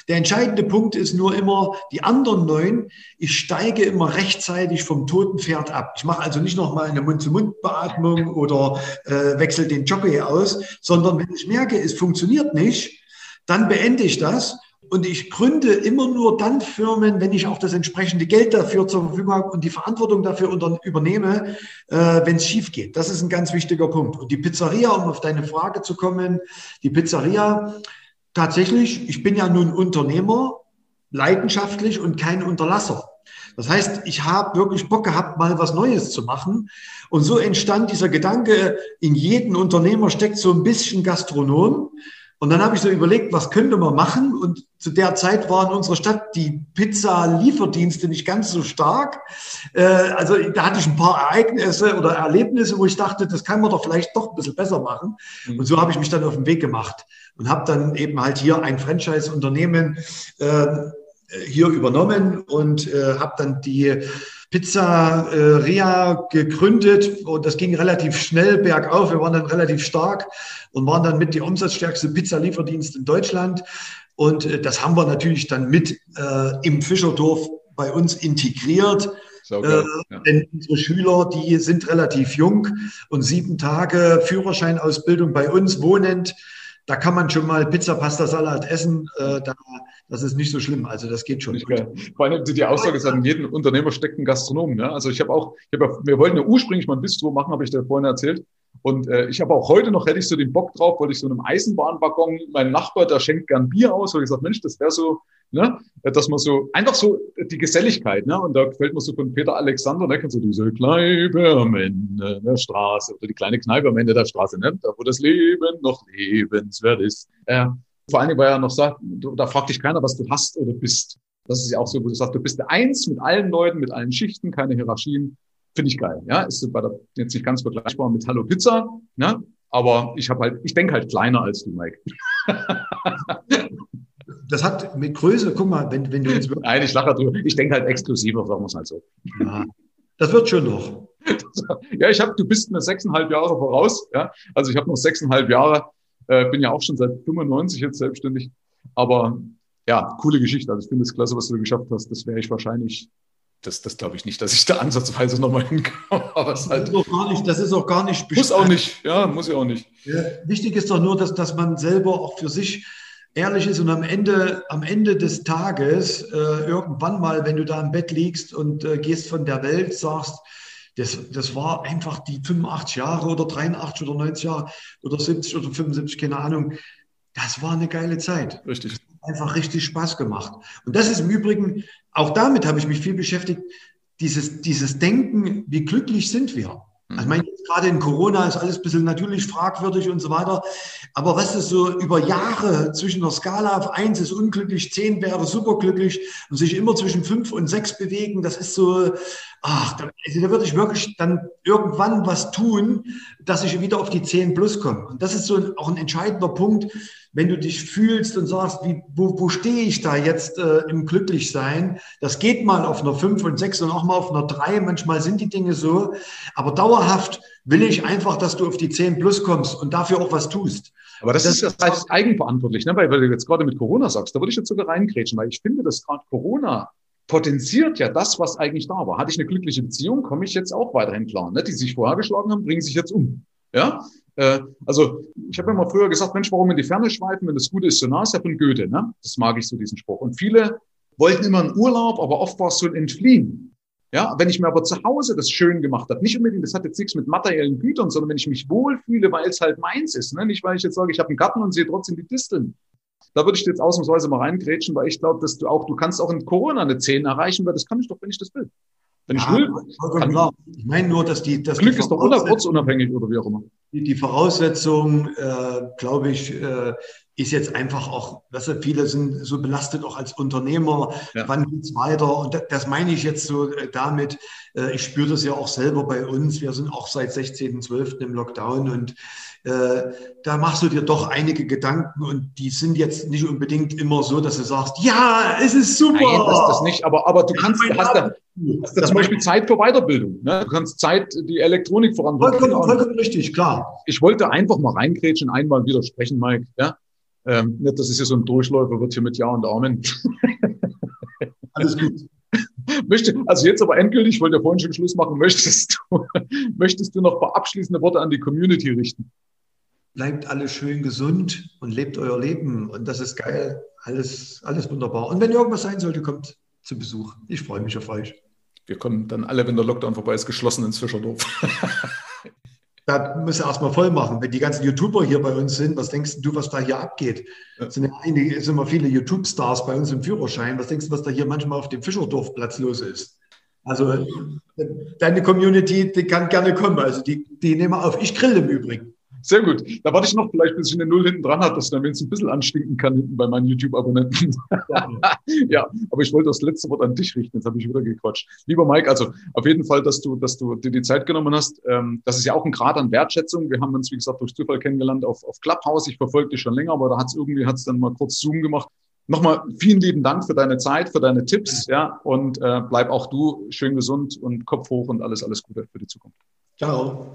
Der entscheidende Punkt ist nur immer, die anderen neun, ich steige immer rechtzeitig vom toten Pferd ab. Ich mache also nicht nochmal eine Mund-zu-Mund-Beatmung oder äh, wechsle den Jockey aus, sondern wenn ich merke, es funktioniert nicht, dann beende ich das und ich gründe immer nur dann Firmen, wenn ich auch das entsprechende Geld dafür zur Verfügung habe und die Verantwortung dafür übernehme, äh, wenn es schief geht. Das ist ein ganz wichtiger Punkt. Und die Pizzeria, um auf deine Frage zu kommen, die Pizzeria, tatsächlich, ich bin ja nun Unternehmer, leidenschaftlich und kein Unterlasser. Das heißt, ich habe wirklich Bock gehabt, mal was Neues zu machen. Und so entstand dieser Gedanke, in jedem Unternehmer steckt so ein bisschen Gastronom. Und dann habe ich so überlegt, was könnte man machen? Und zu der Zeit war in unserer Stadt die Pizza-Lieferdienste nicht ganz so stark. Äh, also da hatte ich ein paar Ereignisse oder Erlebnisse, wo ich dachte, das kann man doch vielleicht doch ein bisschen besser machen. Mhm. Und so habe ich mich dann auf den Weg gemacht und habe dann eben halt hier ein Franchise-Unternehmen äh, hier übernommen und äh, habe dann die Pizzeria gegründet und das ging relativ schnell bergauf. Wir waren dann relativ stark und waren dann mit die umsatzstärkste Pizzalieferdienst in Deutschland. Und äh, das haben wir natürlich dann mit äh, im Fischerdorf bei uns integriert. So, äh, ja. Denn unsere Schüler, die sind relativ jung und sieben Tage Führerscheinausbildung bei uns wohnend da kann man schon mal Pizza, Pasta, Salat essen. Äh, da, das ist nicht so schlimm. Also das geht schon. Vor allem die Aussage ist, in jedem Unternehmer steckt ein Gastronom. Ja? Also ich habe auch, ich hab, wir wollten ja ursprünglich mal ein Bistro machen, habe ich dir vorhin erzählt. Und äh, ich habe auch heute noch, hätte ich so den Bock drauf, wollte ich so einem Eisenbahnwaggon, mein Nachbar, der schenkt gern Bier aus, und ich gesagt, Mensch, das wäre so, ne, dass man so, einfach so die Geselligkeit, ne, und da gefällt mir so von Peter Alexander, ne, kennst du diese Kneipe am Ende der Straße, oder die kleine Kneipe am Ende der Straße, ne, da wo das Leben noch lebenswert ist. Äh, vor Dingen, weil er noch sagt, da fragt dich keiner, was du hast oder bist. Das ist ja auch so, wo du sagst, du bist Eins mit allen Leuten, mit allen Schichten, keine Hierarchien. Finde ich geil. Ja, ist bei der, jetzt nicht ganz vergleichbar mit Hallo Pizza, ne? aber ich habe halt, ich denke halt kleiner als du, Mike. <laughs> das hat mit Größe, guck mal, wenn, wenn du jetzt <laughs> wirklich. Nein, ich lache drüber. Ich denke halt exklusiver, sagen wir es halt so. Ja, das wird schon noch. ja, ich habe, du bist mir sechseinhalb Jahre voraus. Ja, also ich habe noch sechseinhalb Jahre, äh, bin ja auch schon seit 95 jetzt selbstständig. Aber ja, coole Geschichte. Also ich finde es klasse, was du geschafft hast. Das wäre ich wahrscheinlich das, das glaube ich nicht, dass ich da ansatzweise nochmal <laughs> hinkomme. Aber es halt, das, ist auch gar nicht, das ist auch gar nicht Muss auch nicht, ja, muss ja auch nicht. Ja, wichtig ist doch nur, dass, dass man selber auch für sich ehrlich ist und am Ende, am Ende des Tages äh, irgendwann mal, wenn du da im Bett liegst und äh, gehst von der Welt, sagst, das, das war einfach die 85 Jahre oder 83 oder 90 Jahre oder 70 oder 75, keine Ahnung. Das war eine geile Zeit. Richtig. Einfach richtig Spaß gemacht. Und das ist im Übrigen, auch damit habe ich mich viel beschäftigt, dieses, dieses Denken, wie glücklich sind wir? Also ich meine, gerade in Corona ist alles ein bisschen natürlich fragwürdig und so weiter. Aber was ist so über Jahre zwischen der Skala auf eins ist unglücklich, zehn wäre superglücklich und sich immer zwischen fünf und sechs bewegen, das ist so, ach, da, also da würde ich wirklich dann irgendwann was tun, dass ich wieder auf die zehn plus komme. Und das ist so auch ein entscheidender Punkt, wenn du dich fühlst und sagst, wie, wo, wo stehe ich da jetzt äh, im Glücklichsein? Das geht mal auf einer 5 und 6 und auch mal auf einer 3. Manchmal sind die Dinge so. Aber dauerhaft will ich einfach, dass du auf die 10 plus kommst und dafür auch was tust. Aber das, das ist ja das heißt eigenverantwortlich, ne? weil, weil du jetzt gerade mit Corona sagst, da würde ich jetzt sogar reingrätschen, weil ich finde, dass gerade Corona potenziert ja das, was eigentlich da war. Hatte ich eine glückliche Beziehung, komme ich jetzt auch weiterhin klar. Ne? Die sich vorher geschlagen haben, bringen sich jetzt um. Ja, äh, also ich habe immer früher gesagt, Mensch, warum in die Ferne schweifen, wenn das Gute ist, so nah ist ja von Goethe. Ne? Das mag ich so, diesen Spruch. Und viele wollten immer einen Urlaub, aber oft war es so ein Entfliehen. Ja, wenn ich mir aber zu Hause das schön gemacht habe, nicht unbedingt, das hat jetzt nichts mit materiellen Gütern, sondern wenn ich mich wohlfühle, weil es halt meins ist, ne? nicht weil ich jetzt sage, ich habe einen Garten und sehe trotzdem die Disteln. Da würde ich jetzt ausnahmsweise mal reingrätschen, weil ich glaube, dass du auch, du kannst auch in Corona eine 10 erreichen, weil das kann ich doch, wenn ich das will. Wenn ja, ich will. Kann, ich meine nur, dass die. Dass Glück die ist doch ortsunabhängig oder wie auch immer. Die, die Voraussetzung, äh, glaube ich, äh, ist jetzt einfach auch, weißt du, viele sind so belastet auch als Unternehmer. Ja. Wann geht's weiter? Und das, das meine ich jetzt so äh, damit. Äh, ich spüre das ja auch selber bei uns. Wir sind auch seit 16.12. im Lockdown und äh, da machst du dir doch einige Gedanken und die sind jetzt nicht unbedingt immer so, dass du sagst, ja, es ist super. Nein, das ist das nicht, aber, aber du kannst, ja, hast da, hast da zum Beispiel Zeit für Weiterbildung. Ne? Du kannst Zeit, die Elektronik voranbringen. Vollkommen, vollkommen richtig, klar. Ich wollte einfach mal reingrätschen, einmal widersprechen, Mike. Ja? Ähm, nicht, dass es hier so ein Durchläufer wird hier mit Ja und Amen. <laughs> Alles gut. Möchte, also jetzt aber endgültig, ich wollte ja vorhin schon Schluss machen, möchtest du, <laughs> möchtest du noch ein paar abschließende Worte an die Community richten? Bleibt alle schön gesund und lebt euer Leben. Und das ist geil. Alles, alles wunderbar. Und wenn irgendwas sein sollte, kommt zu Besuch. Ich freue mich auf euch. Wir kommen dann alle, wenn der Lockdown vorbei ist, geschlossen ins Fischerdorf. <laughs> da müssen wir erstmal voll machen. Wenn die ganzen YouTuber hier bei uns sind, was denkst du, was da hier abgeht? Es sind ja einige, sind immer viele YouTube-Stars bei uns im Führerschein. Was denkst du, was da hier manchmal auf dem Fischerdorfplatz los ist? Also deine Community, die kann gerne kommen. Also die, die nehmen auf. Ich grill im Übrigen. Sehr gut. Da warte ich noch vielleicht, bis ich eine Null hinten dran habe, dass dann wenigstens ein bisschen anstinken kann hinten bei meinen YouTube-Abonnenten. <laughs> ja, aber ich wollte das letzte Wort an dich richten. Jetzt habe ich wieder gequatscht. Lieber Mike, also auf jeden Fall, dass du, dass du dir die Zeit genommen hast. Ähm, das ist ja auch ein Grad an Wertschätzung. Wir haben uns, wie gesagt, durch Zufall kennengelernt auf, auf Clubhouse. Ich verfolge dich schon länger, aber da hat es irgendwie, hat es dann mal kurz Zoom gemacht. Nochmal vielen lieben Dank für deine Zeit, für deine Tipps, ja, und äh, bleib auch du schön gesund und Kopf hoch und alles, alles Gute für die Zukunft. Ciao.